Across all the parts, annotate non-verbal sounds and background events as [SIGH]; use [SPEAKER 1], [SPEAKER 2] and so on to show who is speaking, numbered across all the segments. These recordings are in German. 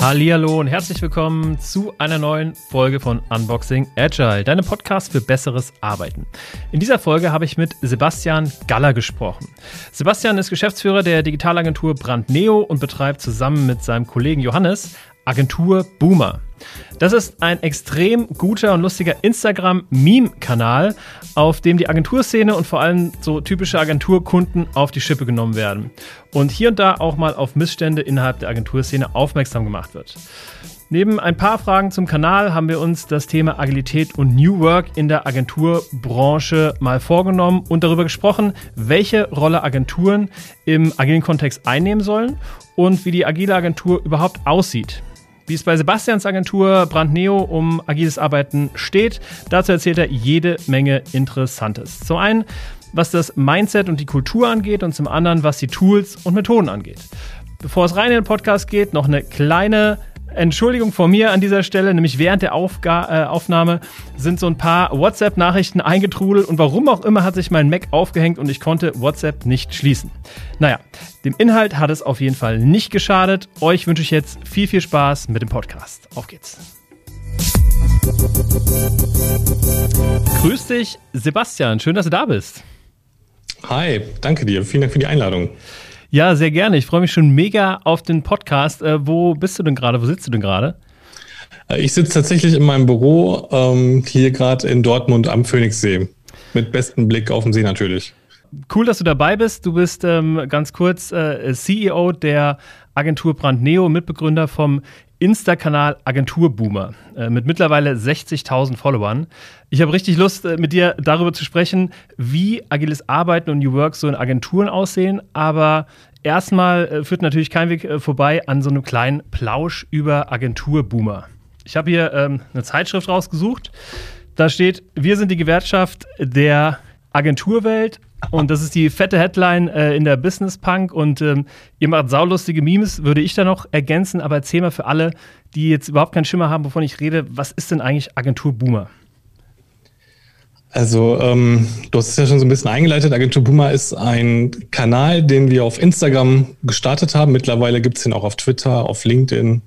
[SPEAKER 1] Hallihallo und herzlich willkommen zu einer neuen Folge von Unboxing Agile, deinem Podcast für besseres Arbeiten. In dieser Folge habe ich mit Sebastian Galler gesprochen. Sebastian ist Geschäftsführer der Digitalagentur Brandneo und betreibt zusammen mit seinem Kollegen Johannes Agentur Boomer. Das ist ein extrem guter und lustiger Instagram-Meme-Kanal, auf dem die Agenturszene und vor allem so typische Agenturkunden auf die Schippe genommen werden und hier und da auch mal auf Missstände innerhalb der Agenturszene aufmerksam gemacht wird. Neben ein paar Fragen zum Kanal haben wir uns das Thema Agilität und New Work in der Agenturbranche mal vorgenommen und darüber gesprochen, welche Rolle Agenturen im agilen Kontext einnehmen sollen und wie die agile Agentur überhaupt aussieht. Wie es bei Sebastians Agentur Brandneo um agiles Arbeiten steht, dazu erzählt er jede Menge Interessantes. Zum einen, was das Mindset und die Kultur angeht und zum anderen, was die Tools und Methoden angeht. Bevor es rein in den Podcast geht, noch eine kleine Entschuldigung von mir an dieser Stelle, nämlich während der Aufga äh, Aufnahme sind so ein paar WhatsApp-Nachrichten eingetrudelt und warum auch immer hat sich mein Mac aufgehängt und ich konnte WhatsApp nicht schließen. Naja, dem Inhalt hat es auf jeden Fall nicht geschadet. Euch wünsche ich jetzt viel, viel Spaß mit dem Podcast. Auf geht's. Grüß dich, Sebastian. Schön, dass du da bist.
[SPEAKER 2] Hi, danke dir. Vielen Dank für die Einladung.
[SPEAKER 1] Ja, sehr gerne. Ich freue mich schon mega auf den Podcast. Äh, wo bist du denn gerade? Wo sitzt du denn gerade?
[SPEAKER 2] Äh, ich sitze tatsächlich in meinem Büro ähm, hier gerade in Dortmund am Phoenixsee. Mit bestem Blick auf den See natürlich.
[SPEAKER 1] Cool, dass du dabei bist. Du bist ähm, ganz kurz äh, CEO der Agentur Brandneo, Mitbegründer vom Insta-Kanal Agenturboomer äh, mit mittlerweile 60.000 Followern. Ich habe richtig Lust, äh, mit dir darüber zu sprechen, wie agiles Arbeiten und New Work so in Agenturen aussehen. Aber erstmal äh, führt natürlich kein Weg äh, vorbei an so einem kleinen Plausch über Agenturboomer. Ich habe hier ähm, eine Zeitschrift rausgesucht. Da steht, wir sind die Gewerkschaft der Agenturwelt und das ist die fette Headline äh, in der Business Punk. Und ähm, ihr macht saulustige Memes, würde ich da noch ergänzen. Aber erzähl mal für alle, die jetzt überhaupt keinen Schimmer haben, wovon ich rede, was ist denn eigentlich Agentur Boomer?
[SPEAKER 2] Also, ähm, du hast es ja schon so ein bisschen eingeleitet. Agentur Boomer ist ein Kanal, den wir auf Instagram gestartet haben. Mittlerweile gibt es den auch auf Twitter, auf LinkedIn,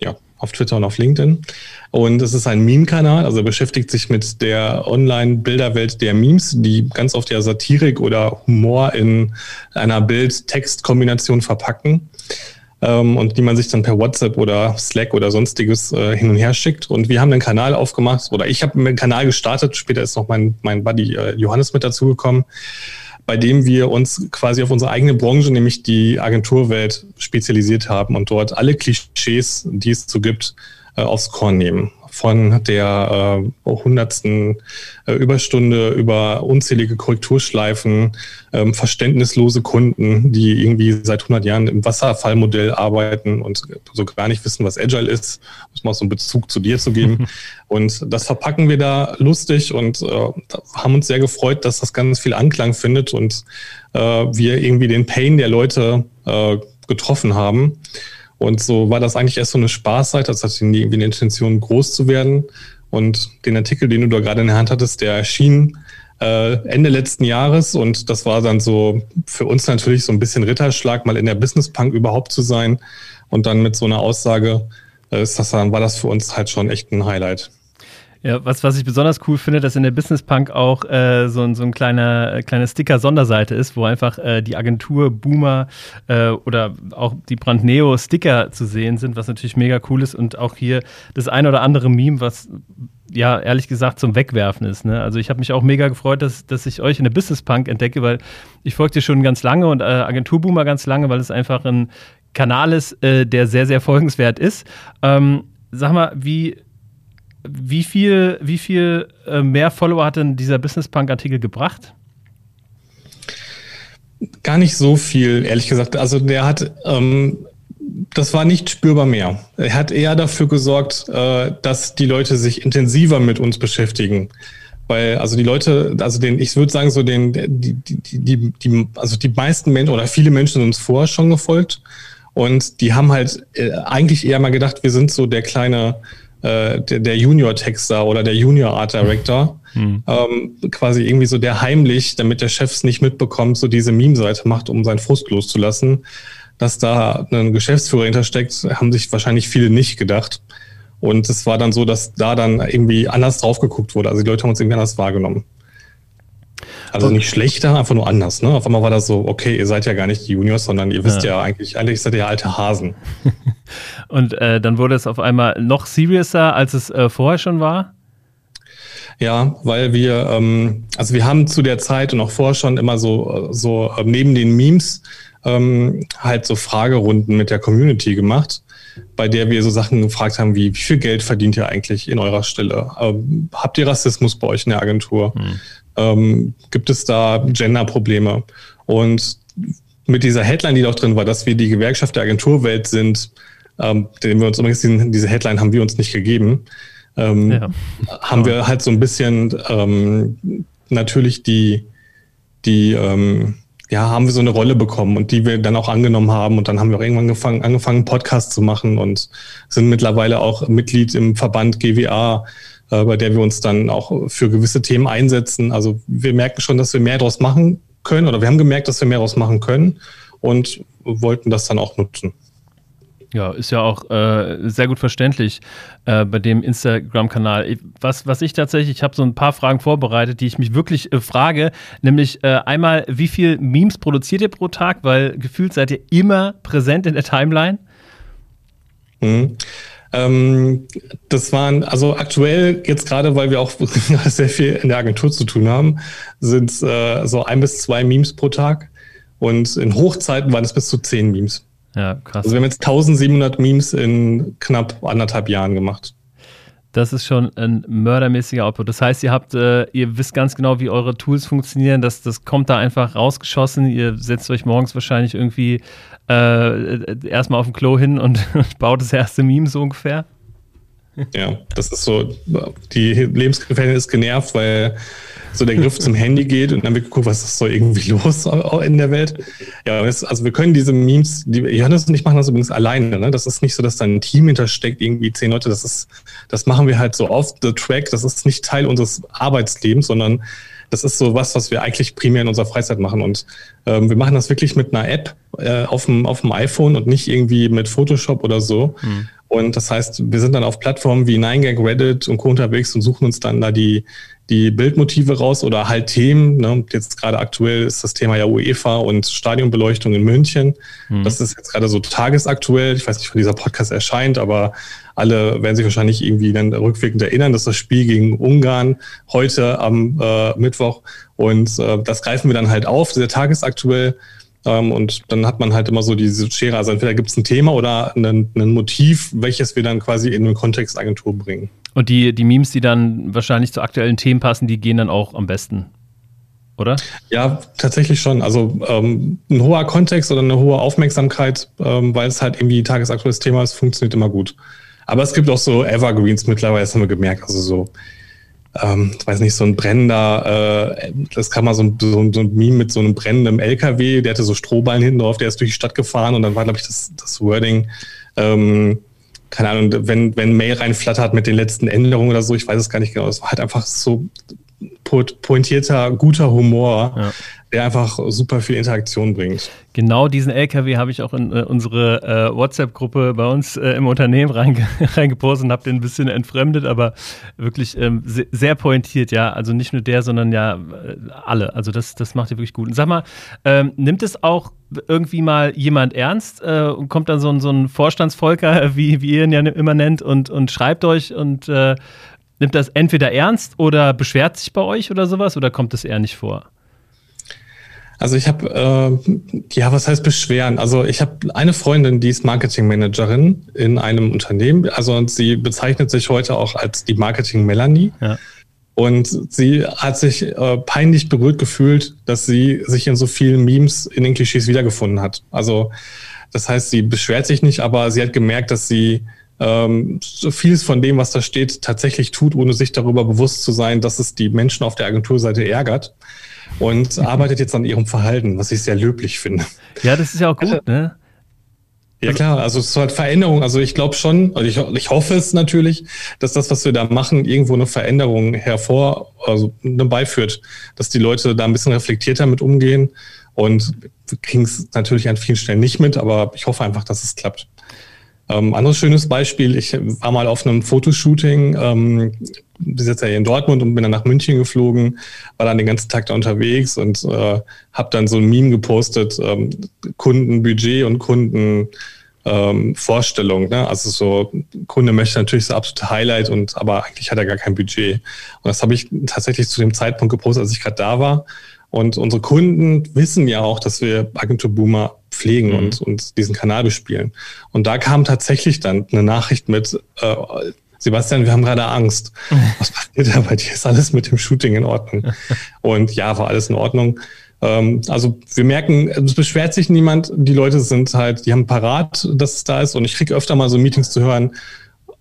[SPEAKER 2] ja, auf Twitter und auf LinkedIn. Und es ist ein Meme-Kanal, also er beschäftigt sich mit der Online-Bilderwelt der Memes, die ganz oft ja Satirik oder Humor in einer Bild-Text-Kombination verpacken ähm, und die man sich dann per WhatsApp oder Slack oder sonstiges äh, hin und her schickt. Und wir haben einen Kanal aufgemacht oder ich habe einen Kanal gestartet, später ist noch mein, mein Buddy äh, Johannes mit dazugekommen bei dem wir uns quasi auf unsere eigene Branche, nämlich die Agenturwelt, spezialisiert haben und dort alle Klischees, die es so gibt, äh, aufs Korn nehmen von der äh, hundertsten äh, Überstunde über unzählige Korrekturschleifen, ähm, verständnislose Kunden, die irgendwie seit 100 Jahren im Wasserfallmodell arbeiten und so gar nicht wissen, was Agile ist, muss man auch so einen Bezug zu dir zu geben. [LAUGHS] und das verpacken wir da lustig und äh, haben uns sehr gefreut, dass das ganz viel Anklang findet und äh, wir irgendwie den Pain der Leute äh, getroffen haben. Und so war das eigentlich erst so eine Spaßzeit, das hatte nie irgendwie eine Intention, groß zu werden. Und den Artikel, den du da gerade in der Hand hattest, der erschien äh, Ende letzten Jahres und das war dann so für uns natürlich so ein bisschen Ritterschlag, mal in der Business Punk überhaupt zu sein. Und dann mit so einer Aussage äh, ist das dann, war das für uns halt schon echt ein Highlight.
[SPEAKER 1] Ja, was, was ich besonders cool finde, dass in der Business Punk auch äh, so, ein, so ein kleiner, äh, kleine Sticker-Sonderseite ist, wo einfach äh, die Agentur Boomer äh, oder auch die Brandneo Sticker zu sehen sind, was natürlich mega cool ist und auch hier das ein oder andere Meme, was ja ehrlich gesagt zum Wegwerfen ist. Ne? Also ich habe mich auch mega gefreut, dass, dass ich euch in der Business Punk entdecke, weil ich folge dir schon ganz lange und äh, Agentur Boomer ganz lange, weil es einfach ein Kanal ist, äh, der sehr, sehr folgenswert ist. Ähm, sag mal, wie wie viel, wie viel äh, mehr Follower hat denn dieser Business Punk-Artikel gebracht?
[SPEAKER 2] Gar nicht so viel, ehrlich gesagt. Also der hat, ähm, das war nicht spürbar mehr. Er hat eher dafür gesorgt, äh, dass die Leute sich intensiver mit uns beschäftigen. Weil, also die Leute, also den, ich würde sagen, so den, die, die, die, die, also die meisten Menschen oder viele Menschen sind uns vorher schon gefolgt. Und die haben halt äh, eigentlich eher mal gedacht, wir sind so der kleine äh, der, der Junior-Texter oder der Junior-Art Director mhm. ähm, quasi irgendwie so der heimlich, damit der Chef es nicht mitbekommt, so diese Meme-Seite macht, um seinen Frust loszulassen. Dass da ein Geschäftsführer hintersteckt, haben sich wahrscheinlich viele nicht gedacht. Und es war dann so, dass da dann irgendwie anders drauf geguckt wurde. Also die Leute haben uns irgendwie anders wahrgenommen. Also nicht schlechter, einfach nur anders. Ne? Auf einmal war das so, okay, ihr seid ja gar nicht die Juniors, sondern ihr wisst ja, ja eigentlich, eigentlich seid ihr ja alte Hasen. [LAUGHS]
[SPEAKER 1] Und äh, dann wurde es auf einmal noch seriouser, als es äh, vorher schon war?
[SPEAKER 2] Ja, weil wir, ähm, also wir haben zu der Zeit und auch vorher schon immer so, so äh, neben den Memes ähm, halt so Fragerunden mit der Community gemacht, bei der wir so Sachen gefragt haben wie, wie viel Geld verdient ihr eigentlich in eurer Stelle? Ähm, habt ihr Rassismus bei euch in der Agentur? Hm. Ähm, gibt es da Gender-Probleme? Und mit dieser Headline, die da auch drin war, dass wir die Gewerkschaft der Agenturwelt sind, ähm, den wir uns übrigens, diese Headline haben wir uns nicht gegeben, ähm, ja. haben wir halt so ein bisschen ähm, natürlich die, die ähm, ja, haben wir so eine Rolle bekommen und die wir dann auch angenommen haben. Und dann haben wir auch irgendwann angefangen, angefangen Podcast zu machen und sind mittlerweile auch Mitglied im Verband GWA, äh, bei der wir uns dann auch für gewisse Themen einsetzen. Also wir merken schon, dass wir mehr daraus machen können oder wir haben gemerkt, dass wir mehr daraus machen können und wollten das dann auch nutzen.
[SPEAKER 1] Ja, ist ja auch äh, sehr gut verständlich äh, bei dem Instagram-Kanal. Was, was ich tatsächlich, ich habe so ein paar Fragen vorbereitet, die ich mich wirklich äh, frage, nämlich äh, einmal, wie viel Memes produziert ihr pro Tag? Weil gefühlt seid ihr immer präsent in der Timeline.
[SPEAKER 2] Mhm. Ähm, das waren, also aktuell, jetzt gerade, weil wir auch [LAUGHS] sehr viel in der Agentur zu tun haben, sind äh, so ein bis zwei Memes pro Tag. Und in Hochzeiten waren es bis zu zehn Memes. Ja, krass. Also wir haben jetzt 1700 Memes in knapp anderthalb Jahren gemacht.
[SPEAKER 1] Das ist schon ein mördermäßiger Output. Das heißt, ihr habt, äh, ihr wisst ganz genau, wie eure Tools funktionieren. Das, das kommt da einfach rausgeschossen. Ihr setzt euch morgens wahrscheinlich irgendwie äh, erstmal auf dem Klo hin und [LAUGHS] baut das erste Meme so ungefähr.
[SPEAKER 2] Ja, das ist so, die Lebensgefährtin ist genervt, weil so der Griff zum Handy geht und dann wird geguckt, was ist so irgendwie los in der Welt. Ja, also wir können diese Memes, die Johannes und ich machen das übrigens alleine. Ne? Das ist nicht so, dass da ein Team hintersteckt, irgendwie zehn Leute. Das ist, das machen wir halt so off the track. Das ist nicht Teil unseres Arbeitslebens, sondern das ist so was, was wir eigentlich primär in unserer Freizeit machen. Und ähm, wir machen das wirklich mit einer App äh, auf, dem, auf dem iPhone und nicht irgendwie mit Photoshop oder so. Mhm. Und das heißt, wir sind dann auf Plattformen wie 9gag, Reddit und Co. unterwegs und suchen uns dann da die, die Bildmotive raus oder halt Themen. Ne? Jetzt gerade aktuell ist das Thema ja UEFA und Stadionbeleuchtung in München. Mhm. Das ist jetzt gerade so tagesaktuell. Ich weiß nicht, wann dieser Podcast erscheint, aber alle werden sich wahrscheinlich irgendwie dann rückwirkend erinnern, dass das Spiel gegen Ungarn heute am äh, Mittwoch und äh, das greifen wir dann halt auf, sehr tagesaktuell. Ähm, und dann hat man halt immer so diese Schere. Also entweder gibt es ein Thema oder ein, ein Motiv, welches wir dann quasi in den Kontext Agentur bringen.
[SPEAKER 1] Und die, die Memes, die dann wahrscheinlich zu aktuellen Themen passen, die gehen dann auch am besten, oder?
[SPEAKER 2] Ja, tatsächlich schon. Also ähm, ein hoher Kontext oder eine hohe Aufmerksamkeit, ähm, weil es halt irgendwie tagesaktuelles Thema ist, funktioniert immer gut. Aber es gibt auch so Evergreens mittlerweile, das haben wir gemerkt. Also so, ähm, ich weiß nicht, so ein brennender, äh, das kann man so ein, so, so ein Meme mit so einem brennenden LKW, der hatte so Strohballen hinten drauf, der ist durch die Stadt gefahren und dann war, glaube ich, das, das Wording, ähm, keine Ahnung, wenn, wenn Mail reinflattert mit den letzten Änderungen oder so, ich weiß es gar nicht genau. Es war halt einfach so pointierter, guter Humor, ja. Der einfach super viel Interaktion bringt.
[SPEAKER 1] Genau diesen LKW habe ich auch in äh, unsere äh, WhatsApp-Gruppe bei uns äh, im Unternehmen reinge [LAUGHS] reingepostet und habe den ein bisschen entfremdet, aber wirklich ähm, sehr, sehr, pointiert, ja. Also nicht nur der, sondern ja äh, alle. Also das, das macht ihr wirklich gut. Und sag mal, ähm, nimmt es auch irgendwie mal jemand ernst äh, und kommt dann so ein, so ein Vorstandsvolker, [LAUGHS] wie, wie ihr ihn ja immer nennt, und, und schreibt euch und äh, nimmt das entweder ernst oder beschwert sich bei euch oder sowas oder kommt das eher nicht vor?
[SPEAKER 2] Also ich habe, äh, ja, was heißt beschweren? Also ich habe eine Freundin, die ist Marketingmanagerin in einem Unternehmen. Also sie bezeichnet sich heute auch als die Marketing Melanie. Ja. Und sie hat sich äh, peinlich berührt gefühlt, dass sie sich in so vielen Memes in den Klischees wiedergefunden hat. Also das heißt, sie beschwert sich nicht, aber sie hat gemerkt, dass sie ähm, so vieles von dem, was da steht, tatsächlich tut, ohne sich darüber bewusst zu sein, dass es die Menschen auf der Agenturseite ärgert. Und mhm. arbeitet jetzt an ihrem Verhalten, was ich sehr löblich finde.
[SPEAKER 1] Ja, das ist ja auch gut, ne?
[SPEAKER 2] Ja klar, also es ist halt Veränderung. Also ich glaube schon, also ich, ich hoffe es natürlich, dass das, was wir da machen, irgendwo eine Veränderung hervor, also beiführt, dass die Leute da ein bisschen reflektierter mit umgehen. Und wir kriegen es natürlich an vielen Stellen nicht mit, aber ich hoffe einfach, dass es klappt. Ähm, anderes schönes Beispiel, ich war mal auf einem Fotoshooting, ähm, bis jetzt ja hier in Dortmund und bin dann nach München geflogen, war dann den ganzen Tag da unterwegs und äh, habe dann so ein Meme gepostet, ähm, Kundenbudget und Kunden ähm, Vorstellung. Ne? Also so, Kunde möchte natürlich so absolute Highlight und aber eigentlich hat er gar kein Budget. Und das habe ich tatsächlich zu dem Zeitpunkt gepostet, als ich gerade da war. Und unsere Kunden wissen ja auch, dass wir Agentur Boomer pflegen mhm. und, und diesen Kanal bespielen. Und da kam tatsächlich dann eine Nachricht mit, äh, Sebastian, wir haben gerade Angst. [LAUGHS] Was passiert da bei dir? Ist alles mit dem Shooting in Ordnung? [LAUGHS] Und ja, war alles in Ordnung. Ähm, also wir merken, es beschwert sich niemand. Die Leute sind halt, die haben parat, dass es da ist. Und ich kriege öfter mal so Meetings zu hören,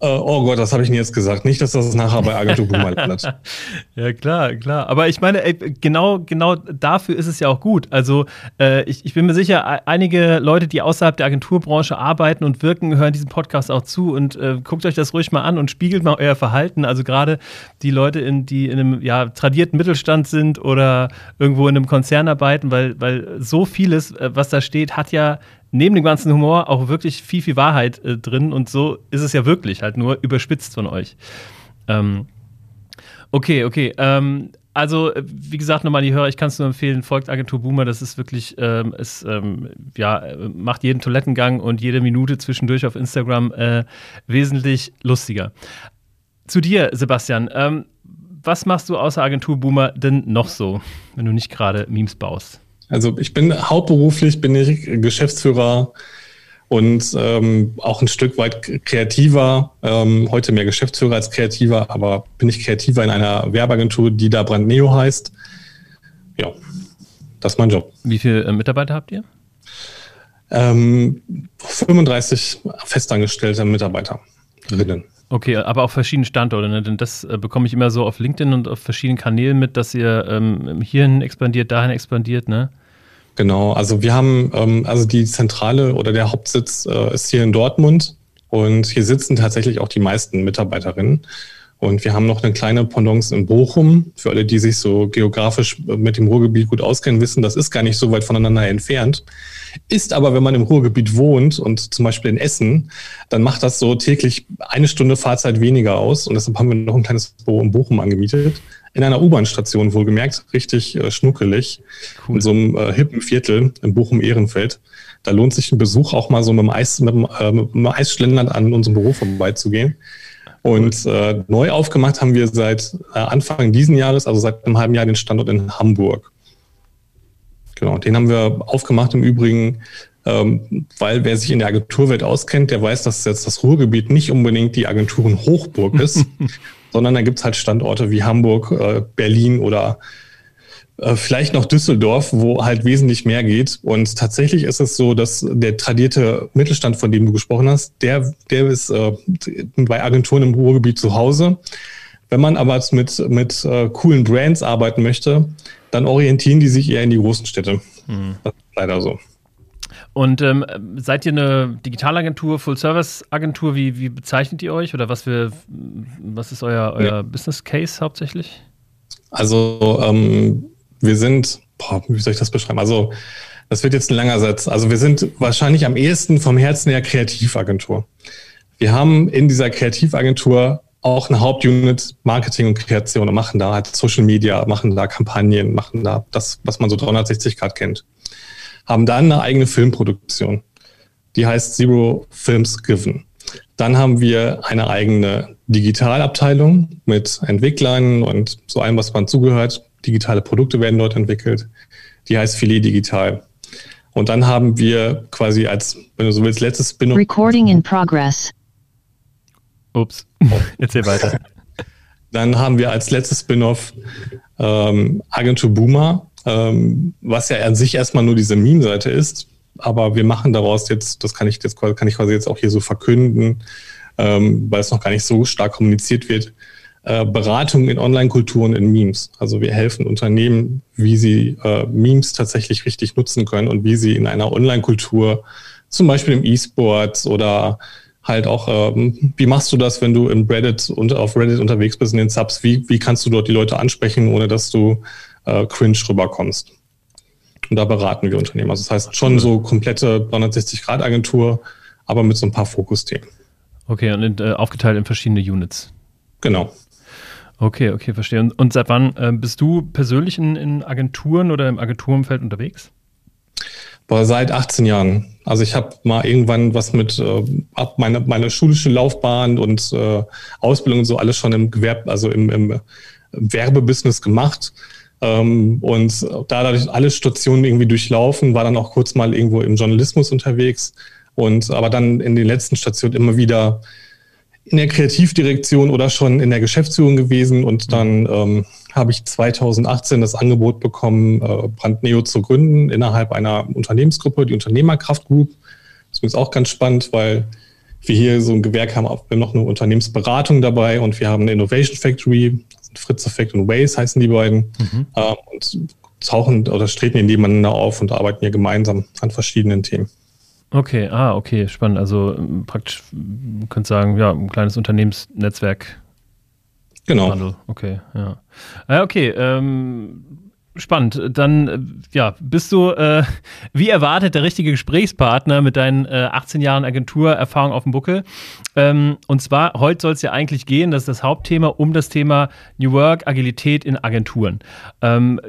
[SPEAKER 2] oh Gott, was habe ich denn jetzt gesagt? Nicht, dass das nachher bei Agentur Boomer landet. [LAUGHS]
[SPEAKER 1] ja, klar, klar. Aber ich meine, ey, genau, genau dafür ist es ja auch gut. Also äh, ich, ich bin mir sicher, einige Leute, die außerhalb der Agenturbranche arbeiten und wirken, hören diesen Podcast auch zu und äh, guckt euch das ruhig mal an und spiegelt mal euer Verhalten. Also gerade die Leute, in, die in einem ja, tradierten Mittelstand sind oder irgendwo in einem Konzern arbeiten, weil, weil so vieles, äh, was da steht, hat ja neben dem ganzen Humor auch wirklich viel, viel Wahrheit äh, drin und so ist es ja wirklich, halt nur überspitzt von euch. Ähm, okay, okay. Ähm, also, äh, wie gesagt, nochmal die Hörer, ich kann es nur empfehlen, folgt Agentur Boomer, das ist wirklich, ähm, es ähm, ja, macht jeden Toilettengang und jede Minute zwischendurch auf Instagram äh, wesentlich lustiger. Zu dir, Sebastian. Ähm, was machst du außer Agentur Boomer denn noch so, wenn du nicht gerade Memes baust?
[SPEAKER 2] Also ich bin hauptberuflich bin ich Geschäftsführer und ähm, auch ein Stück weit kreativer, ähm, heute mehr Geschäftsführer als kreativer, aber bin ich kreativer in einer Werbeagentur, die da Brandneo heißt. Ja, das ist mein Job.
[SPEAKER 1] Wie viele äh, Mitarbeiter habt ihr?
[SPEAKER 2] Ähm, 35 festangestellte Mitarbeiterinnen.
[SPEAKER 1] Okay, aber auf verschiedenen Standorten, ne? denn das äh, bekomme ich immer so auf LinkedIn und auf verschiedenen Kanälen mit, dass ihr ähm, hierhin expandiert, dahin expandiert, ne?
[SPEAKER 2] Genau, also wir haben, ähm, also die Zentrale oder der Hauptsitz äh, ist hier in Dortmund und hier sitzen tatsächlich auch die meisten Mitarbeiterinnen. Und wir haben noch eine kleine Pendance in Bochum. Für alle, die sich so geografisch mit dem Ruhrgebiet gut auskennen, wissen, das ist gar nicht so weit voneinander entfernt. Ist aber, wenn man im Ruhrgebiet wohnt und zum Beispiel in Essen, dann macht das so täglich eine Stunde Fahrzeit weniger aus. Und deshalb haben wir noch ein kleines Büro in Bochum angemietet. In einer U-Bahn-Station wohlgemerkt, richtig äh, schnuckelig. Cool. In so einem äh, hippen Viertel in Bochum-Ehrenfeld. Da lohnt sich ein Besuch auch mal so mit dem, Eis, mit dem, äh, mit dem Eisschlendern an unserem Büro vorbeizugehen. Und äh, neu aufgemacht haben wir seit äh, Anfang diesen Jahres, also seit einem halben Jahr, den Standort in Hamburg. Genau, den haben wir aufgemacht im Übrigen, ähm, weil wer sich in der Agenturwelt auskennt, der weiß, dass jetzt das Ruhrgebiet nicht unbedingt die Agenturen Hochburg ist, [LAUGHS] sondern da gibt es halt Standorte wie Hamburg, äh, Berlin oder vielleicht noch Düsseldorf, wo halt wesentlich mehr geht. Und tatsächlich ist es so, dass der tradierte Mittelstand, von dem du gesprochen hast, der, der ist äh, bei Agenturen im Ruhrgebiet zu Hause. Wenn man aber mit, mit äh, coolen Brands arbeiten möchte, dann orientieren die sich eher in die großen Städte. Mhm. Das ist leider so.
[SPEAKER 1] Und ähm, seid ihr eine Digitalagentur, Full-Service-Agentur? Wie, wie bezeichnet ihr euch? Oder was, für, was ist euer, euer ja. Business Case hauptsächlich?
[SPEAKER 2] Also ähm, wir sind, boah, wie soll ich das beschreiben? Also das wird jetzt ein langer Satz. Also wir sind wahrscheinlich am ehesten vom Herzen her Kreativagentur. Wir haben in dieser Kreativagentur auch eine Hauptunit Marketing und Kreation und machen da halt Social Media, machen da Kampagnen, machen da das, was man so 360 Grad kennt. Haben dann eine eigene Filmproduktion. Die heißt Zero Films Given. Dann haben wir eine eigene Digitalabteilung mit Entwicklern und so allem, was man zugehört. Digitale Produkte werden dort entwickelt. Die heißt Filet Digital. Und dann haben wir quasi als, wenn du so willst, letztes Spin-off.
[SPEAKER 3] Recording in progress.
[SPEAKER 1] Ups, erzähl weiter. [LAUGHS]
[SPEAKER 2] Dann haben wir als letztes Spin-off ähm, Agentur Boomer, ähm, was ja an sich erstmal nur diese Meme-Seite ist. Aber wir machen daraus jetzt, das kann ich, das kann ich quasi jetzt auch hier so verkünden, ähm, weil es noch gar nicht so stark kommuniziert wird, äh, Beratung in Online-Kulturen in Memes. Also wir helfen Unternehmen, wie sie äh, Memes tatsächlich richtig nutzen können und wie sie in einer Online-Kultur zum Beispiel im E-Sports oder halt auch, ähm, wie machst du das, wenn du im Reddit und auf Reddit unterwegs bist in den Subs? Wie, wie kannst du dort die Leute ansprechen, ohne dass du äh, cringe rüberkommst? Und da beraten wir Unternehmen. Also das heißt schon so komplette 360-Grad-Agentur, aber mit so ein paar Fokusthemen.
[SPEAKER 1] Okay, und in, äh, aufgeteilt in verschiedene Units.
[SPEAKER 2] Genau.
[SPEAKER 1] Okay, okay, verstehe. Und, und seit wann äh, bist du persönlich in, in Agenturen oder im Agenturumfeld unterwegs?
[SPEAKER 2] Boah, seit 18 Jahren. Also ich habe mal irgendwann was mit äh, ab meine, meine schulische Laufbahn und äh, Ausbildung und so alles schon im Gewerb, also im, im Werbebusiness gemacht. Ähm, und da dadurch alle Stationen irgendwie durchlaufen, war dann auch kurz mal irgendwo im Journalismus unterwegs. Und aber dann in den letzten Stationen immer wieder in der Kreativdirektion oder schon in der Geschäftsführung gewesen und dann ähm, habe ich 2018 das Angebot bekommen, äh, Brandneo zu gründen innerhalb einer Unternehmensgruppe, die Unternehmerkraft Group. Das ist auch ganz spannend, weil wir hier so ein Gewerk haben, wir haben noch eine Unternehmensberatung dabei und wir haben eine Innovation Factory, Fritz Effect und Waze heißen die beiden, mhm. äh, und tauchen oder treten hier nebeneinander auf und arbeiten hier gemeinsam an verschiedenen Themen.
[SPEAKER 1] Okay, ah, okay, spannend. Also ähm, praktisch, man könnte sagen, ja, ein kleines Unternehmensnetzwerk.
[SPEAKER 2] Genau.
[SPEAKER 1] Handel. Okay, ja. Ah, okay, ähm, spannend. Dann, äh, ja, bist du, äh, [LAUGHS] wie erwartet, der richtige Gesprächspartner mit deinen äh, 18 Jahren Agenturerfahrung auf dem Buckel. Ähm, und zwar, heute soll es ja eigentlich gehen, das ist das Hauptthema, um das Thema New Work, Agilität in Agenturen. Ähm,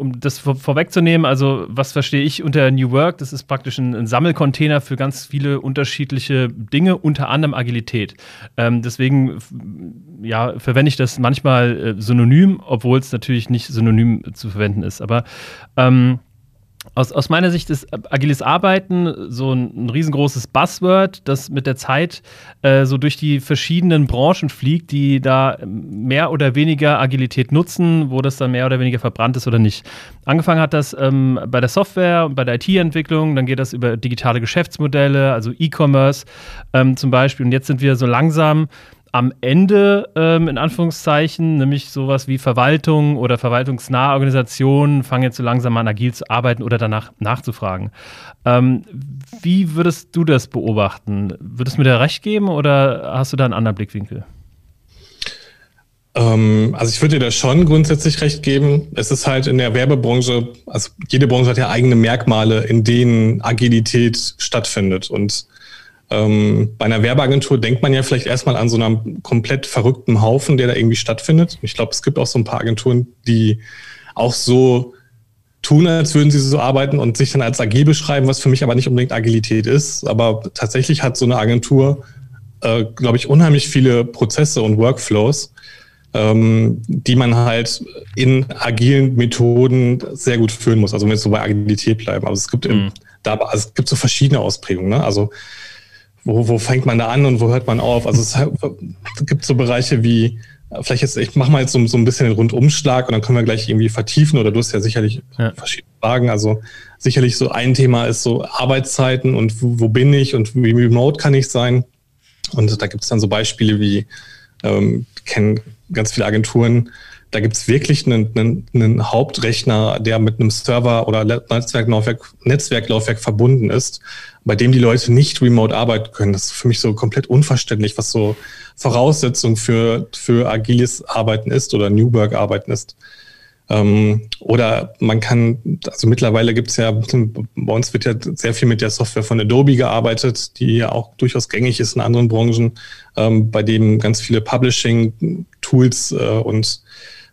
[SPEAKER 1] um das vor, vorwegzunehmen, also was verstehe ich unter New Work? Das ist praktisch ein, ein Sammelcontainer für ganz viele unterschiedliche Dinge, unter anderem Agilität. Ähm, deswegen ja, verwende ich das manchmal äh, synonym, obwohl es natürlich nicht synonym zu verwenden ist. Aber ähm, aus, aus meiner Sicht ist agiles Arbeiten so ein, ein riesengroßes Buzzword, das mit der Zeit äh, so durch die verschiedenen Branchen fliegt, die da mehr oder weniger Agilität nutzen, wo das dann mehr oder weniger verbrannt ist oder nicht. Angefangen hat das ähm, bei der Software und bei der IT-Entwicklung, dann geht das über digitale Geschäftsmodelle, also E-Commerce ähm, zum Beispiel. Und jetzt sind wir so langsam am Ende, ähm, in Anführungszeichen, nämlich sowas wie Verwaltung oder verwaltungsnahe Organisationen fangen jetzt so langsam an, agil zu arbeiten oder danach nachzufragen. Ähm, wie würdest du das beobachten? Würdest du mir da recht geben oder hast du da einen anderen Blickwinkel?
[SPEAKER 2] Ähm, also ich würde dir da schon grundsätzlich recht geben. Es ist halt in der Werbebranche, also jede Branche hat ja eigene Merkmale, in denen Agilität stattfindet. Und ähm, bei einer Werbeagentur denkt man ja vielleicht erstmal an so einem komplett verrückten Haufen, der da irgendwie stattfindet. Ich glaube, es gibt auch so ein paar Agenturen, die auch so tun, als würden sie so arbeiten und sich dann als agil beschreiben, was für mich aber nicht unbedingt Agilität ist. Aber tatsächlich hat so eine Agentur, äh, glaube ich, unheimlich viele Prozesse und Workflows, ähm, die man halt in agilen Methoden sehr gut führen muss. Also wenn wir so bei Agilität bleiben. Also es gibt, mhm. im, da, also es gibt so verschiedene Ausprägungen. Ne? Also wo, wo fängt man da an und wo hört man auf? Also es gibt so Bereiche wie, vielleicht jetzt, ich mache mal jetzt so, so ein bisschen den Rundumschlag und dann können wir gleich irgendwie vertiefen oder du hast ja sicherlich ja. verschiedene Fragen. Also sicherlich so ein Thema ist so Arbeitszeiten und wo, wo bin ich und wie remote kann ich sein? Und da gibt es dann so Beispiele wie, ähm, kennen ganz viele Agenturen, da gibt es wirklich einen, einen, einen, Hauptrechner, der mit einem Server oder Netzwerklaufwerk, Netzwerklaufwerk verbunden ist, bei dem die Leute nicht remote arbeiten können. Das ist für mich so komplett unverständlich, was so Voraussetzung für, für agiles Arbeiten ist oder New Work Arbeiten ist. Ähm, oder man kann, also mittlerweile gibt es ja, bei uns wird ja sehr viel mit der Software von Adobe gearbeitet, die ja auch durchaus gängig ist in anderen Branchen, ähm, bei dem ganz viele Publishing-Tools äh, und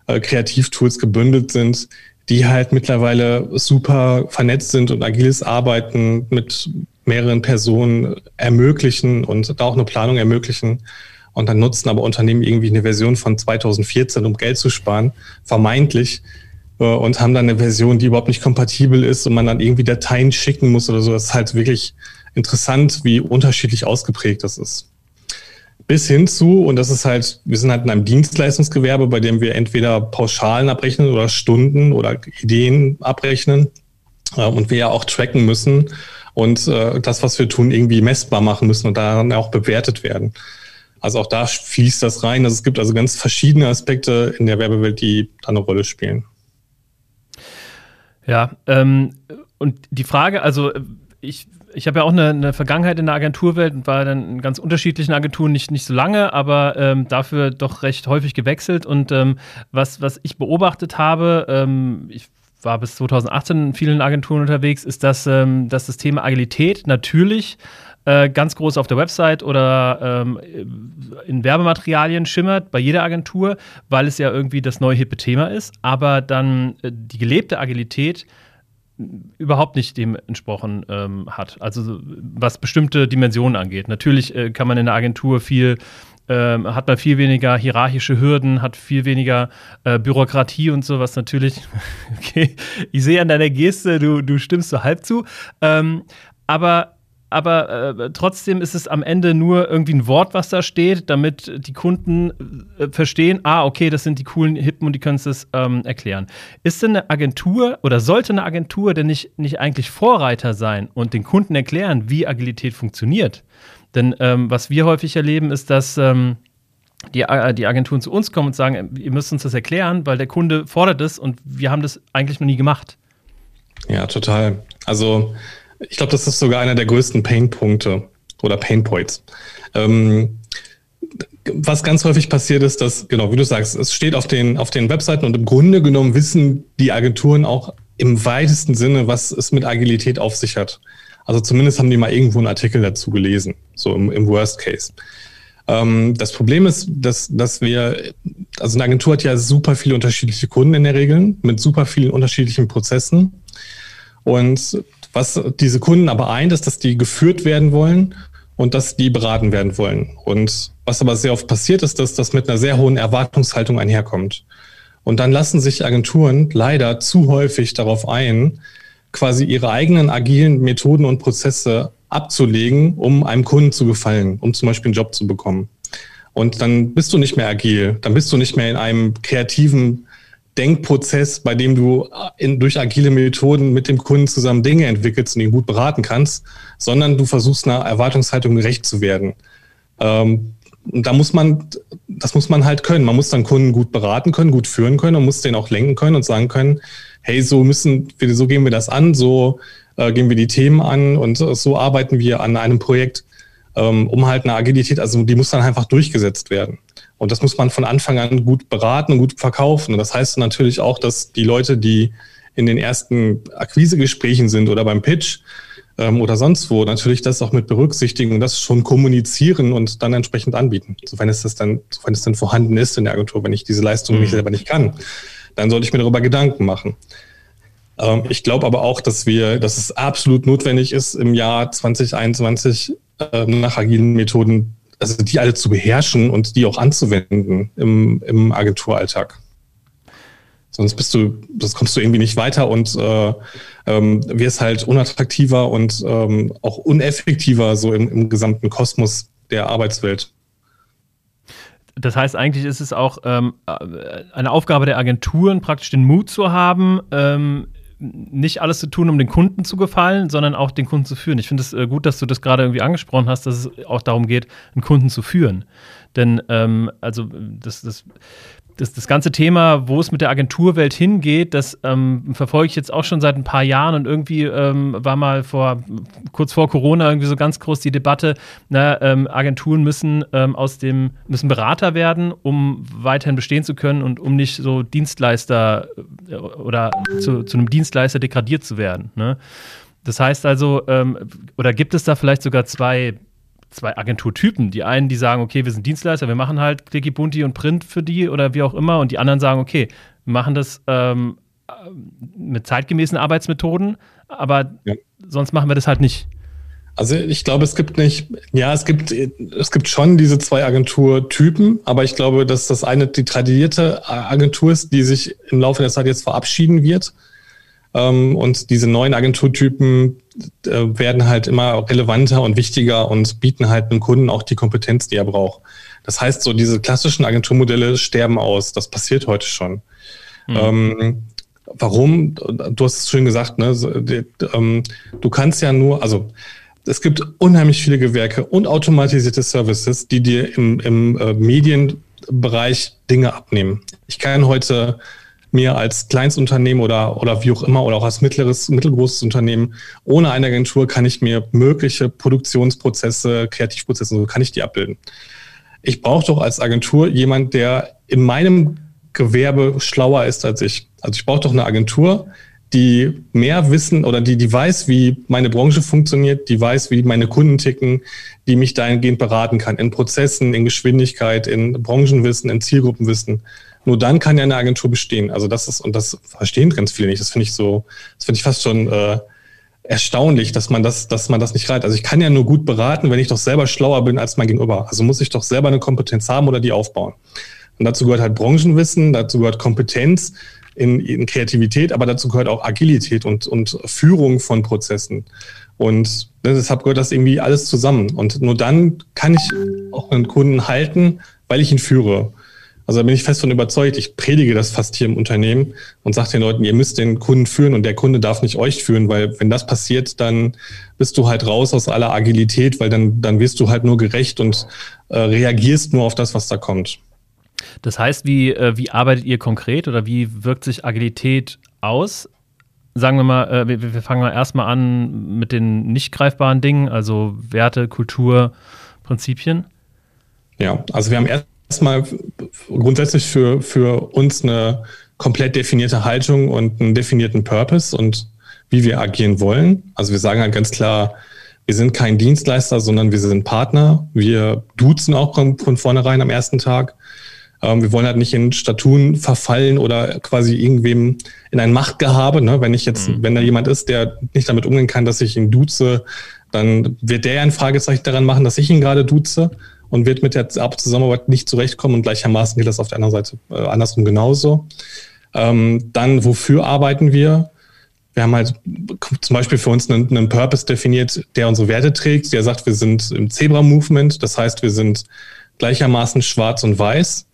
[SPEAKER 2] äh, Kreativtools gebündelt sind, die halt mittlerweile super vernetzt sind und agiles Arbeiten mit mehreren Personen ermöglichen und da auch eine Planung ermöglichen. Und dann nutzen aber Unternehmen irgendwie eine Version von 2014, um Geld zu sparen, vermeintlich, äh, und haben dann eine Version, die überhaupt nicht kompatibel ist und man dann irgendwie Dateien schicken muss oder so. Das ist halt wirklich interessant, wie unterschiedlich ausgeprägt das ist bis hin zu, und das ist halt, wir sind halt in einem Dienstleistungsgewerbe, bei dem wir entweder Pauschalen abrechnen oder Stunden oder Ideen abrechnen äh, und wir ja auch tracken müssen und äh, das, was wir tun, irgendwie messbar machen müssen und daran auch bewertet werden. Also auch da fließt das rein. Also es gibt also ganz verschiedene Aspekte in der Werbewelt, die da eine Rolle spielen.
[SPEAKER 1] Ja, ähm, und die Frage, also ich ich habe ja auch eine, eine, Vergangenheit in der Agenturwelt und war dann in ganz unterschiedlichen Agenturen, nicht, nicht so lange, aber ähm, dafür doch recht häufig gewechselt. Und ähm, was, was ich beobachtet habe, ähm, ich war bis 2018 in vielen Agenturen unterwegs, ist, dass, ähm, dass das Thema Agilität natürlich äh, ganz groß auf der Website oder ähm, in Werbematerialien schimmert, bei jeder Agentur, weil es ja irgendwie das neue hippe Thema ist. Aber dann äh, die gelebte Agilität überhaupt nicht dem entsprochen ähm, hat. Also was bestimmte Dimensionen angeht. Natürlich äh, kann man in der Agentur viel ähm, hat man viel weniger hierarchische Hürden, hat viel weniger äh, Bürokratie und so, was natürlich, [LAUGHS] okay, ich sehe an deiner Geste, du, du stimmst so halb zu. Ähm, aber aber äh, trotzdem ist es am Ende nur irgendwie ein Wort, was da steht, damit die Kunden äh, verstehen, ah, okay, das sind die coolen Hippen und die können es ähm, erklären. Ist denn eine Agentur oder sollte eine Agentur denn nicht, nicht eigentlich Vorreiter sein und den Kunden erklären, wie Agilität funktioniert? Denn ähm, was wir häufig erleben, ist, dass ähm, die, äh, die Agenturen zu uns kommen und sagen, ihr müsst uns das erklären, weil der Kunde fordert es und wir haben das eigentlich noch nie gemacht.
[SPEAKER 2] Ja, total. Also ich glaube, das ist sogar einer der größten Painpunkte oder Painpoints. Ähm, was ganz häufig passiert ist, dass, genau, wie du sagst, es steht auf den, auf den Webseiten und im Grunde genommen wissen die Agenturen auch im weitesten Sinne, was es mit Agilität auf sich hat. Also zumindest haben die mal irgendwo einen Artikel dazu gelesen, so im, im Worst Case. Ähm, das Problem ist, dass, dass wir, also eine Agentur hat ja super viele unterschiedliche Kunden in der Regel mit super vielen unterschiedlichen Prozessen. Und was diese Kunden aber eint, ist, dass die geführt werden wollen und dass die beraten werden wollen. Und was aber sehr oft passiert ist, dass das mit einer sehr hohen Erwartungshaltung einherkommt. Und dann lassen sich Agenturen leider zu häufig darauf ein, quasi ihre eigenen agilen Methoden und Prozesse abzulegen, um einem Kunden zu gefallen, um zum Beispiel einen Job zu bekommen. Und dann bist du nicht mehr agil, dann bist du nicht mehr in einem kreativen Denkprozess, bei dem du äh, in, durch agile Methoden mit dem Kunden zusammen Dinge entwickelst und ihn gut beraten kannst, sondern du versuchst einer Erwartungshaltung gerecht zu werden. Ähm, da muss man, das muss man halt können. Man muss dann Kunden gut beraten können, gut führen können und muss den auch lenken können und sagen können, hey, so müssen wir, so gehen wir das an, so äh, gehen wir die Themen an und so arbeiten wir an einem Projekt, ähm, um halt eine Agilität, also die muss dann einfach durchgesetzt werden. Und das muss man von Anfang an gut beraten und gut verkaufen. Und das heißt natürlich auch, dass die Leute, die in den ersten Akquisegesprächen sind oder beim Pitch ähm, oder sonst wo, natürlich das auch mit berücksichtigen und das schon kommunizieren und dann entsprechend anbieten. Sofern es das dann, sofern es dann vorhanden ist in der Agentur, wenn ich diese Leistung mhm. nicht selber nicht kann, dann sollte ich mir darüber Gedanken machen. Ähm, ich glaube aber auch, dass wir, dass es absolut notwendig ist, im Jahr 2021 äh, nach agilen Methoden also die alle zu beherrschen und die auch anzuwenden im, im Agenturalltag. Sonst bist du, das kommst du irgendwie nicht weiter und äh, ähm, wirst halt unattraktiver und ähm, auch uneffektiver so im, im gesamten Kosmos der Arbeitswelt.
[SPEAKER 1] Das heißt, eigentlich ist es auch ähm, eine Aufgabe der Agenturen, praktisch den Mut zu haben, ähm, nicht alles zu tun, um den Kunden zu gefallen, sondern auch den Kunden zu führen. Ich finde es äh, gut, dass du das gerade irgendwie angesprochen hast, dass es auch darum geht, einen Kunden zu führen. Denn ähm, also das, das das, das ganze Thema, wo es mit der Agenturwelt hingeht, das ähm, verfolge ich jetzt auch schon seit ein paar Jahren und irgendwie ähm, war mal vor kurz vor Corona irgendwie so ganz groß die Debatte, na, ähm, Agenturen müssen ähm, aus dem müssen Berater werden, um weiterhin bestehen zu können und um nicht so Dienstleister äh, oder zu, zu einem Dienstleister degradiert zu werden. Ne? Das heißt also, ähm, oder gibt es da vielleicht sogar zwei zwei Agenturtypen. Die einen, die sagen, okay, wir sind Dienstleister, wir machen halt Clicky Bunti und Print für die oder wie auch immer. Und die anderen sagen, okay, wir machen das ähm, mit zeitgemäßen Arbeitsmethoden, aber ja. sonst machen wir das halt nicht.
[SPEAKER 2] Also ich glaube, es gibt nicht, ja, es gibt, es gibt schon diese zwei Agenturtypen, aber ich glaube, dass das eine die tradierte Agentur ist, die sich im Laufe der Zeit jetzt verabschieden wird. Ähm, und diese neuen Agenturtypen äh, werden halt immer relevanter und wichtiger und bieten halt dem Kunden auch die Kompetenz, die er braucht. Das heißt, so diese klassischen Agenturmodelle sterben aus. Das passiert heute schon. Mhm. Ähm, warum? Du hast es schön gesagt, ne? Ähm, du kannst ja nur, also es gibt unheimlich viele Gewerke und automatisierte Services, die dir im, im äh, Medienbereich Dinge abnehmen. Ich kann heute mir als Kleinstunternehmen oder, oder wie auch immer oder auch als mittleres, mittelgroßes Unternehmen, ohne eine Agentur kann ich mir mögliche Produktionsprozesse, Kreativprozesse, so kann ich die abbilden. Ich brauche doch als Agentur jemand, der in meinem Gewerbe schlauer ist als ich. Also ich brauche doch eine Agentur, die mehr wissen oder die, die weiß, wie meine Branche funktioniert, die weiß, wie meine Kunden ticken, die mich dahingehend beraten kann in Prozessen, in Geschwindigkeit, in Branchenwissen, in Zielgruppenwissen. Nur dann kann ja eine Agentur bestehen. Also das ist, und das verstehen ganz viele nicht. Das finde ich so, das finde ich fast schon äh, erstaunlich, dass man das, dass man das nicht reiht. Also ich kann ja nur gut beraten, wenn ich doch selber schlauer bin als mein Gegenüber. Also muss ich doch selber eine Kompetenz haben oder die aufbauen. Und dazu gehört halt Branchenwissen, dazu gehört Kompetenz in, in Kreativität, aber dazu gehört auch Agilität und, und Führung von Prozessen. Und deshalb gehört das irgendwie alles zusammen. Und nur dann kann ich auch einen Kunden halten, weil ich ihn führe. Also da bin ich fest von überzeugt. Ich predige das fast hier im Unternehmen und sage den Leuten, ihr müsst den Kunden führen und der Kunde darf nicht euch führen, weil wenn das passiert, dann bist du halt raus aus aller Agilität, weil dann, dann wirst du halt nur gerecht und äh, reagierst nur auf das, was da kommt.
[SPEAKER 1] Das heißt, wie, äh, wie arbeitet ihr konkret oder wie wirkt sich Agilität aus? Sagen wir mal, äh, wir, wir, fangen mal erstmal an mit den nicht greifbaren Dingen, also Werte, Kultur, Prinzipien.
[SPEAKER 2] Ja, also wir haben erstmal grundsätzlich für, für uns eine komplett definierte Haltung und einen definierten Purpose und wie wir agieren wollen. Also wir sagen halt ganz klar, wir sind kein Dienstleister, sondern wir sind Partner. Wir duzen auch von vornherein am ersten Tag. Ähm, wir wollen halt nicht in Statuen verfallen oder quasi irgendwem in ein Machtgehabe. Ne? Wenn ich jetzt, mhm. wenn da jemand ist, der nicht damit umgehen kann, dass ich ihn duze, dann wird der ja ein Fragezeichen daran machen, dass ich ihn gerade duze und wird mit der Zusammenarbeit nicht zurechtkommen und gleichermaßen geht das auf der anderen Seite äh, andersrum genauso. Ähm, dann, wofür arbeiten wir? Wir haben halt zum Beispiel für uns einen, einen Purpose definiert, der unsere Werte trägt. Der sagt, wir sind im Zebra-Movement. Das heißt, wir sind gleichermaßen schwarz und weiß.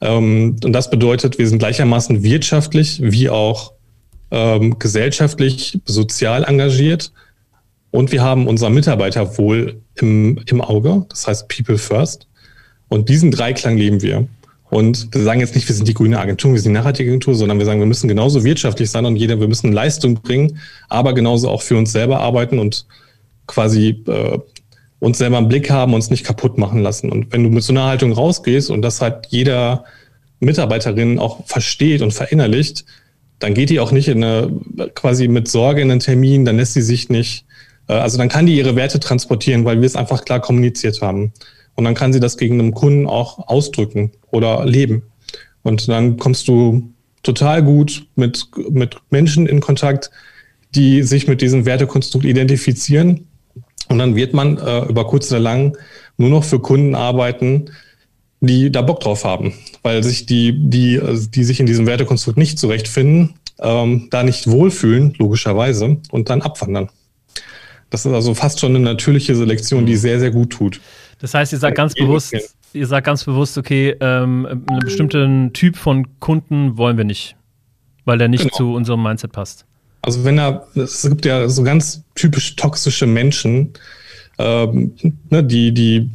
[SPEAKER 2] Ähm, und das bedeutet, wir sind gleichermaßen wirtschaftlich wie auch ähm, gesellschaftlich, sozial engagiert. Und wir haben unser Mitarbeiterwohl im, im Auge. Das heißt People First. Und diesen Dreiklang leben wir. Und wir sagen jetzt nicht, wir sind die grüne Agentur, wir sind die nachhaltige Agentur, sondern wir sagen, wir müssen genauso wirtschaftlich sein und jeder, wir müssen Leistung bringen, aber genauso auch für uns selber arbeiten und quasi äh, uns selber im Blick haben, uns nicht kaputt machen lassen. Und wenn du mit so einer Haltung rausgehst und das halt jeder Mitarbeiterin auch versteht und verinnerlicht, dann geht die auch nicht in eine, quasi mit Sorge in einen Termin, dann lässt sie sich nicht, also dann kann die ihre Werte transportieren, weil wir es einfach klar kommuniziert haben. Und dann kann sie das gegen einen Kunden auch ausdrücken oder leben. Und dann kommst du total gut mit, mit Menschen in Kontakt, die sich mit diesem Wertekonstrukt identifizieren und dann wird man äh, über kurz oder lang nur noch für Kunden arbeiten, die da Bock drauf haben, weil sich die, die, also die sich in diesem Wertekonstrukt nicht zurechtfinden, ähm, da nicht wohlfühlen, logischerweise, und dann abwandern. Das ist also fast schon eine natürliche Selektion, die sehr, sehr gut tut.
[SPEAKER 1] Das heißt, ihr sagt ganz bewusst, ihr sagt ganz bewusst, okay, ähm, einen bestimmten Typ von Kunden wollen wir nicht, weil der nicht genau. zu unserem Mindset passt.
[SPEAKER 2] Also wenn er, es gibt ja so ganz typisch toxische Menschen, ähm, ne, die, die,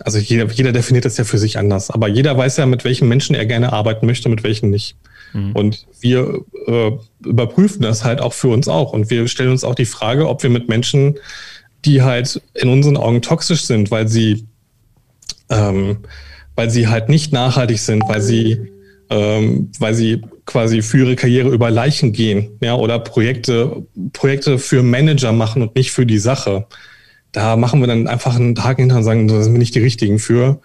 [SPEAKER 2] also jeder, jeder definiert das ja für sich anders, aber jeder weiß ja, mit welchen Menschen er gerne arbeiten möchte, mit welchen nicht. Mhm. Und wir äh, überprüfen das halt auch für uns auch. Und wir stellen uns auch die Frage, ob wir mit Menschen, die halt in unseren Augen toxisch sind, weil sie, ähm, weil sie halt nicht nachhaltig sind, weil sie ähm, weil sie quasi für ihre Karriere über Leichen gehen, ja, oder Projekte, Projekte für Manager machen und nicht für die Sache. Da machen wir dann einfach einen Tag hinter und sagen, da sind wir nicht die richtigen für,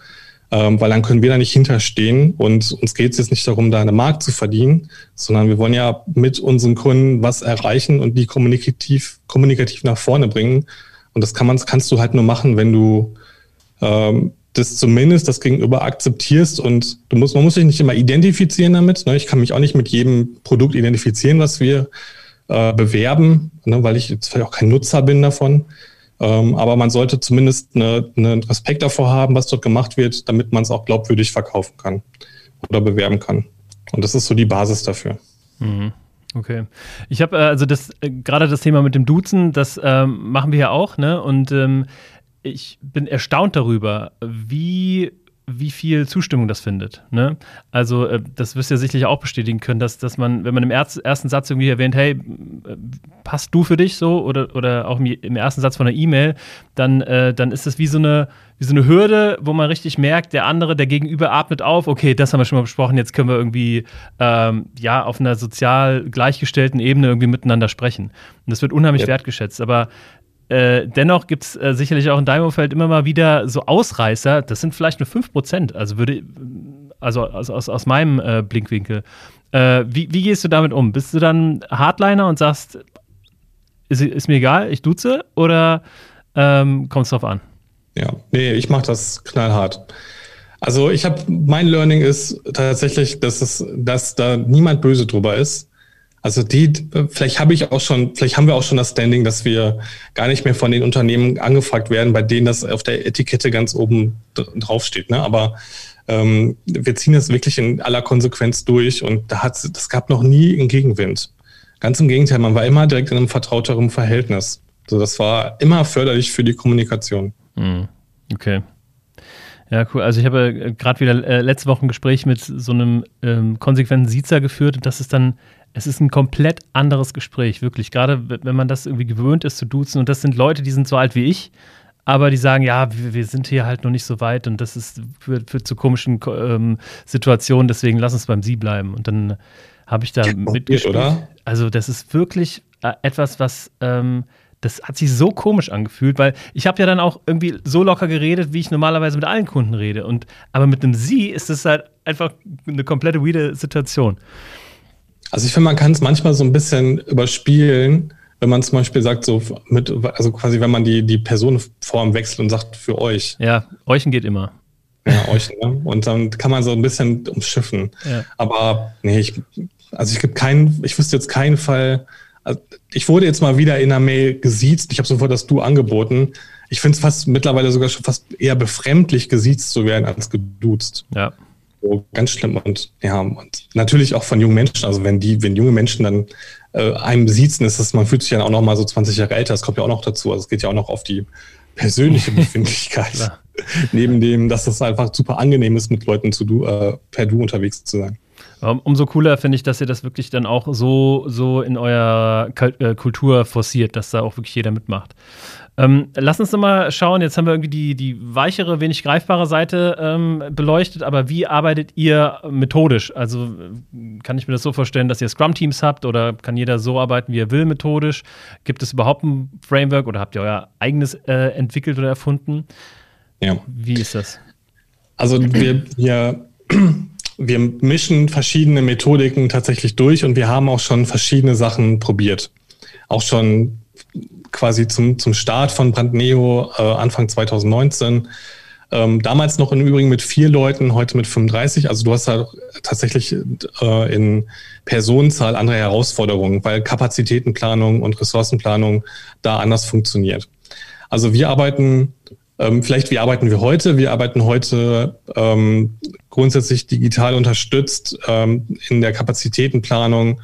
[SPEAKER 2] ähm, weil dann können wir da nicht hinterstehen und uns geht es jetzt nicht darum, da eine Markt zu verdienen, sondern wir wollen ja mit unseren Kunden was erreichen und die kommunikativ, kommunikativ nach vorne bringen. Und das kann man, kannst du halt nur machen, wenn du ähm, das zumindest das Gegenüber akzeptierst und du musst, man muss sich nicht immer identifizieren damit. Ne? Ich kann mich auch nicht mit jedem Produkt identifizieren, was wir äh, bewerben, ne? weil ich jetzt vielleicht auch kein Nutzer bin davon. Ähm, aber man sollte zumindest eine, einen Respekt davor haben, was dort gemacht wird, damit man es auch glaubwürdig verkaufen kann oder bewerben kann. Und das ist so die Basis dafür.
[SPEAKER 1] Mhm. Okay. Ich habe äh, also das äh, gerade das Thema mit dem Duzen, das ähm, machen wir ja auch, ne? Und ähm, ich bin erstaunt darüber, wie wie viel Zustimmung das findet. Ne? Also, äh, das wirst du ja sicherlich auch bestätigen können, dass, dass man, wenn man im ersten Satz irgendwie erwähnt, hey, äh, passt du für dich so oder, oder auch im ersten Satz von einer E-Mail, dann, äh, dann ist das wie so, eine, wie so eine Hürde, wo man richtig merkt, der andere, der Gegenüber atmet auf, okay, das haben wir schon mal besprochen, jetzt können wir irgendwie ähm, ja, auf einer sozial gleichgestellten Ebene irgendwie miteinander sprechen. Und das wird unheimlich ja. wertgeschätzt. Aber äh, dennoch gibt es äh, sicherlich auch in deinem Umfeld immer mal wieder so Ausreißer, das sind vielleicht nur 5%, also würde, also aus, aus, aus meinem äh, Blickwinkel. Äh, wie, wie gehst du damit um? Bist du dann Hardliner und sagst, ist, ist mir egal, ich duze oder ähm, kommt es drauf an?
[SPEAKER 2] Ja, nee, ich mache das knallhart. Also ich habe, mein Learning ist tatsächlich, dass es, dass da niemand böse drüber ist. Also die, vielleicht habe ich auch schon, vielleicht haben wir auch schon das Standing, dass wir gar nicht mehr von den Unternehmen angefragt werden, bei denen das auf der Etikette ganz oben draufsteht. Ne? Aber ähm, wir ziehen das wirklich in aller Konsequenz durch und da hat das gab noch nie einen Gegenwind. Ganz im Gegenteil, man war immer direkt in einem vertrauteren Verhältnis. Also das war immer förderlich für die Kommunikation.
[SPEAKER 1] Hm. Okay. Ja, cool. Also ich habe äh, gerade wieder äh, letzte Woche ein Gespräch mit so einem ähm, konsequenten Siezer geführt und das ist dann es ist ein komplett anderes Gespräch, wirklich. Gerade wenn man das irgendwie gewöhnt ist zu duzen. Und das sind Leute, die sind so alt wie ich, aber die sagen, ja, wir, wir sind hier halt noch nicht so weit und das ist führt, führt zu komischen ähm, Situationen, deswegen lass uns beim Sie bleiben. Und dann habe ich da mitgespielt. Oder? Also, das ist wirklich äh, etwas, was. Ähm, das hat sich so komisch angefühlt, weil ich habe ja dann auch irgendwie so locker geredet, wie ich normalerweise mit allen Kunden rede. Und aber mit einem Sie ist es halt einfach eine komplette weirde Situation.
[SPEAKER 2] Also ich finde, man kann es manchmal so ein bisschen überspielen, wenn man zum Beispiel sagt, so mit, also quasi, wenn man die, die Personenform wechselt und sagt für euch.
[SPEAKER 1] Ja, euchen geht immer.
[SPEAKER 2] Ja, euch, ne? Und dann kann man so ein bisschen umschiffen. Ja. Aber nee, ich, also ich gibt keinen, ich wüsste jetzt keinen Fall, also ich wurde jetzt mal wieder in einer Mail gesiezt, ich habe sofort das Du angeboten. Ich finde es fast mittlerweile sogar schon fast eher befremdlich, gesiezt zu werden als geduzt.
[SPEAKER 1] Ja.
[SPEAKER 2] So ganz schlimm und ja, und natürlich auch von jungen Menschen. Also wenn die, wenn junge Menschen dann äh, einem siezen, ist das, man fühlt sich dann auch noch mal so 20 Jahre älter. Das kommt ja auch noch dazu. Also es geht ja auch noch auf die persönliche [LAUGHS] Befindlichkeit. Neben dem, dass es einfach super angenehm ist, mit Leuten zu du, äh, per Du unterwegs zu sein.
[SPEAKER 1] Umso cooler finde ich, dass ihr das wirklich dann auch so, so in eurer äh, Kultur forciert, dass da auch wirklich jeder mitmacht. Ähm, lass uns mal schauen, jetzt haben wir irgendwie die, die weichere, wenig greifbare Seite ähm, beleuchtet, aber wie arbeitet ihr methodisch? Also kann ich mir das so vorstellen, dass ihr Scrum-Teams habt oder kann jeder so arbeiten, wie er will, methodisch? Gibt es überhaupt ein Framework oder habt ihr euer eigenes äh, entwickelt oder erfunden?
[SPEAKER 2] Ja.
[SPEAKER 1] Wie ist das?
[SPEAKER 2] Also wir, wir, wir mischen verschiedene Methodiken tatsächlich durch und wir haben auch schon verschiedene Sachen probiert. Auch schon quasi zum, zum Start von Brandneo äh, Anfang 2019. Ähm, damals noch im Übrigen mit vier Leuten, heute mit 35. Also du hast halt tatsächlich äh, in Personenzahl andere Herausforderungen, weil Kapazitätenplanung und Ressourcenplanung da anders funktioniert. Also wir arbeiten, ähm, vielleicht wie arbeiten wir heute? Wir arbeiten heute ähm, grundsätzlich digital unterstützt ähm, in der Kapazitätenplanung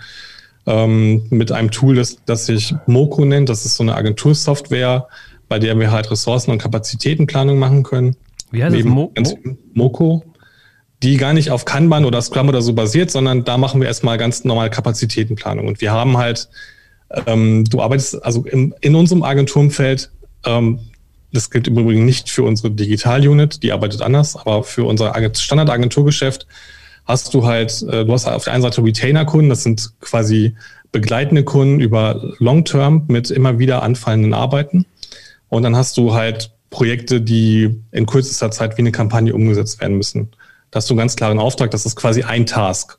[SPEAKER 2] ähm, mit einem Tool, das, das sich Moco nennt. Das ist so eine Agentursoftware, bei der wir halt Ressourcen- und Kapazitätenplanung machen können.
[SPEAKER 1] Wie heißt das? Mo
[SPEAKER 2] Mo Moco. Die gar nicht auf Kanban oder Scrum oder so basiert, sondern da machen wir erstmal ganz normal Kapazitätenplanung. Und wir haben halt, ähm, du arbeitest also im, in unserem Agenturumfeld, ähm, das gilt im Übrigen nicht für unsere Digital-Unit, die arbeitet anders, aber für unser Standard-Agenturgeschäft hast du halt, äh, du hast auf der einen Seite Retainer-Kunden, das sind quasi begleitende Kunden über Long-Term mit immer wieder anfallenden Arbeiten. Und dann hast du halt Projekte, die in kürzester Zeit wie eine Kampagne umgesetzt werden müssen. Da hast du einen ganz klaren Auftrag, das ist quasi ein Task.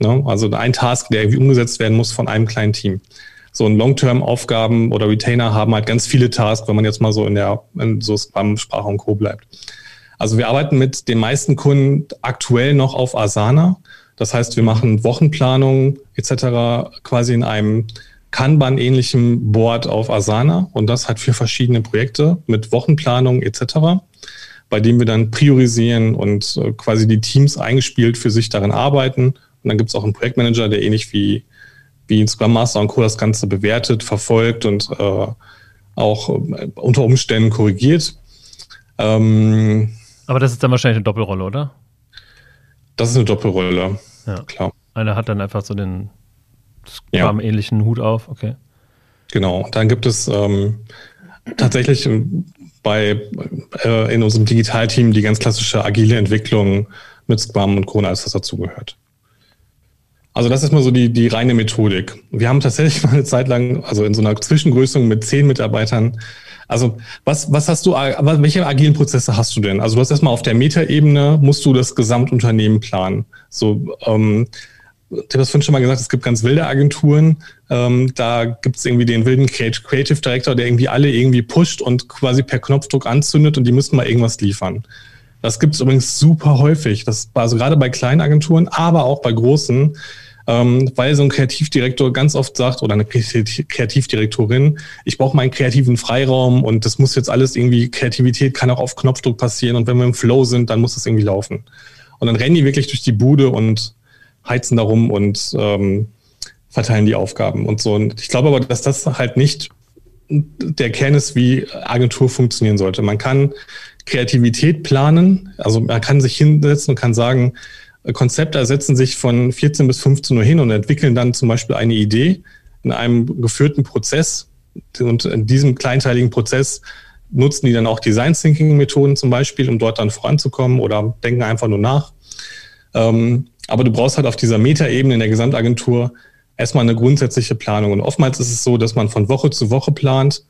[SPEAKER 2] Ne? Also ein Task, der irgendwie umgesetzt werden muss von einem kleinen Team. So ein Long-Term-Aufgaben oder Retainer haben halt ganz viele Tasks, wenn man jetzt mal so in der, in so Scrum-Sprache und Co. bleibt. Also wir arbeiten mit den meisten Kunden aktuell noch auf Asana. Das heißt, wir machen Wochenplanung etc. quasi in einem Kanban-ähnlichen Board auf Asana und das hat für verschiedene Projekte mit Wochenplanung etc., bei dem wir dann priorisieren und äh, quasi die Teams eingespielt für sich darin arbeiten. Und dann gibt es auch einen Projektmanager, der ähnlich wie, wie Scrum Master und Co. das Ganze bewertet, verfolgt und äh, auch äh, unter Umständen korrigiert. Ähm,
[SPEAKER 1] Aber das ist dann wahrscheinlich eine Doppelrolle, oder?
[SPEAKER 2] Das ist eine Doppelrolle,
[SPEAKER 1] ja. klar. Einer hat dann einfach so den Scrum-ähnlichen ja. Hut auf, okay.
[SPEAKER 2] Genau, dann gibt es ähm, tatsächlich bei äh, in unserem Digitalteam die ganz klassische agile Entwicklung mit Scrum und Corona, alles was dazugehört. Also das ist mal so die, die reine Methodik. Wir haben tatsächlich [LAUGHS] mal eine Zeit lang, also in so einer Zwischengrößung mit zehn Mitarbeitern, also was, was hast du, welche agilen Prozesse hast du denn? Also du hast erstmal auf der Metaebene, musst du das Gesamtunternehmen planen. So, ähm, ich habe vorhin schon mal gesagt, es gibt ganz wilde Agenturen. Ähm, da gibt es irgendwie den wilden Creative Director, der irgendwie alle irgendwie pusht und quasi per Knopfdruck anzündet und die müssen mal irgendwas liefern. Das gibt es übrigens super häufig. Das also gerade bei kleinen Agenturen, aber auch bei großen ähm, weil so ein Kreativdirektor ganz oft sagt oder eine Kreativdirektorin, ich brauche meinen kreativen Freiraum und das muss jetzt alles irgendwie, Kreativität kann auch auf Knopfdruck passieren und wenn wir im Flow sind, dann muss das irgendwie laufen. Und dann rennen die wirklich durch die Bude und heizen darum und ähm, verteilen die Aufgaben und so. Und ich glaube aber, dass das halt nicht der Kern ist, wie Agentur funktionieren sollte. Man kann Kreativität planen, also man kann sich hinsetzen und kann sagen, Konzepte setzen sich von 14 bis 15 Uhr hin und entwickeln dann zum Beispiel eine Idee in einem geführten Prozess. Und in diesem kleinteiligen Prozess nutzen die dann auch Design Thinking Methoden zum Beispiel, um dort dann voranzukommen oder denken einfach nur nach. Ähm, aber du brauchst halt auf dieser Metaebene in der Gesamtagentur erstmal eine grundsätzliche Planung. Und oftmals ist es so, dass man von Woche zu Woche plant,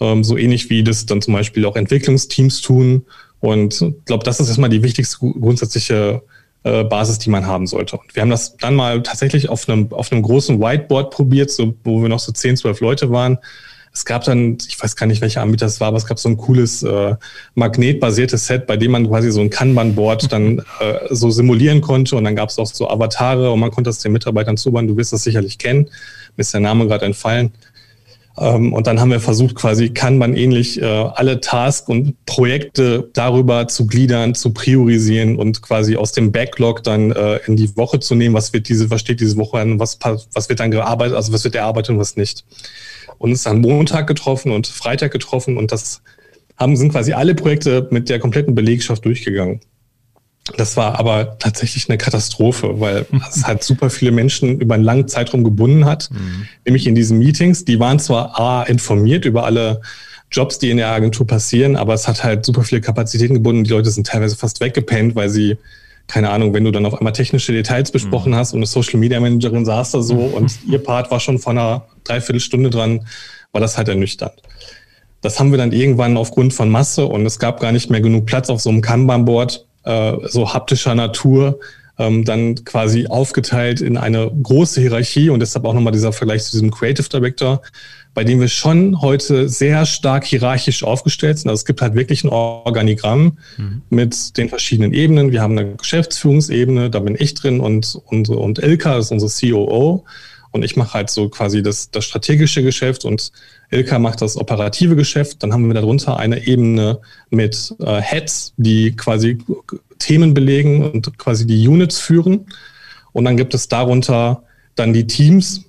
[SPEAKER 2] ähm, so ähnlich wie das dann zum Beispiel auch Entwicklungsteams tun. Und ich glaube, das ist erstmal die wichtigste grundsätzliche äh, Basis, die man haben sollte. Und wir haben das dann mal tatsächlich auf einem, auf einem großen Whiteboard probiert, so, wo wir noch so 10, 12 Leute waren. Es gab dann, ich weiß gar nicht, welcher Anbieter es war, aber es gab so ein cooles äh, magnetbasiertes Set, bei dem man quasi so ein Kanban-Board dann äh, so simulieren konnte. Und dann gab es auch so Avatare und man konnte das den Mitarbeitern zubauen. Du wirst das sicherlich kennen. Mir ist der Name gerade entfallen. Ähm, und dann haben wir versucht, quasi kann man ähnlich äh, alle Tasks und Projekte darüber zu gliedern, zu priorisieren und quasi aus dem Backlog dann äh, in die Woche zu nehmen, was wird diese, was steht diese Woche an, was, was wird dann gearbeitet, also was wird erarbeitet und was nicht. Und es ist dann Montag getroffen und Freitag getroffen und das haben, sind quasi alle Projekte mit der kompletten Belegschaft durchgegangen. Das war aber tatsächlich eine Katastrophe, weil es [LAUGHS] halt super viele Menschen über einen langen Zeitraum gebunden hat. Mhm. Nämlich in diesen Meetings. Die waren zwar A, informiert über alle Jobs, die in der Agentur passieren, aber es hat halt super viele Kapazitäten gebunden. Die Leute sind teilweise fast weggepennt, weil sie, keine Ahnung, wenn du dann auf einmal technische Details besprochen mhm. hast und eine Social Media Managerin saß da so mhm. und ihr Part war schon vor einer Dreiviertelstunde dran, war das halt ernüchternd. Das haben wir dann irgendwann aufgrund von Masse und es gab gar nicht mehr genug Platz auf so einem Kanban-Board äh, so haptischer Natur ähm, dann quasi aufgeteilt in eine große Hierarchie und deshalb auch nochmal dieser Vergleich zu diesem Creative Director, bei dem wir schon heute sehr stark hierarchisch aufgestellt sind. Also es gibt halt wirklich ein Organigramm mhm. mit den verschiedenen Ebenen. Wir haben eine Geschäftsführungsebene, da bin ich drin und, und, und Ilka ist unsere COO. Und ich mache halt so quasi das, das strategische Geschäft und Ilka macht das operative Geschäft. Dann haben wir darunter eine Ebene mit äh, Heads, die quasi Themen belegen und quasi die Units führen. Und dann gibt es darunter dann die Teams.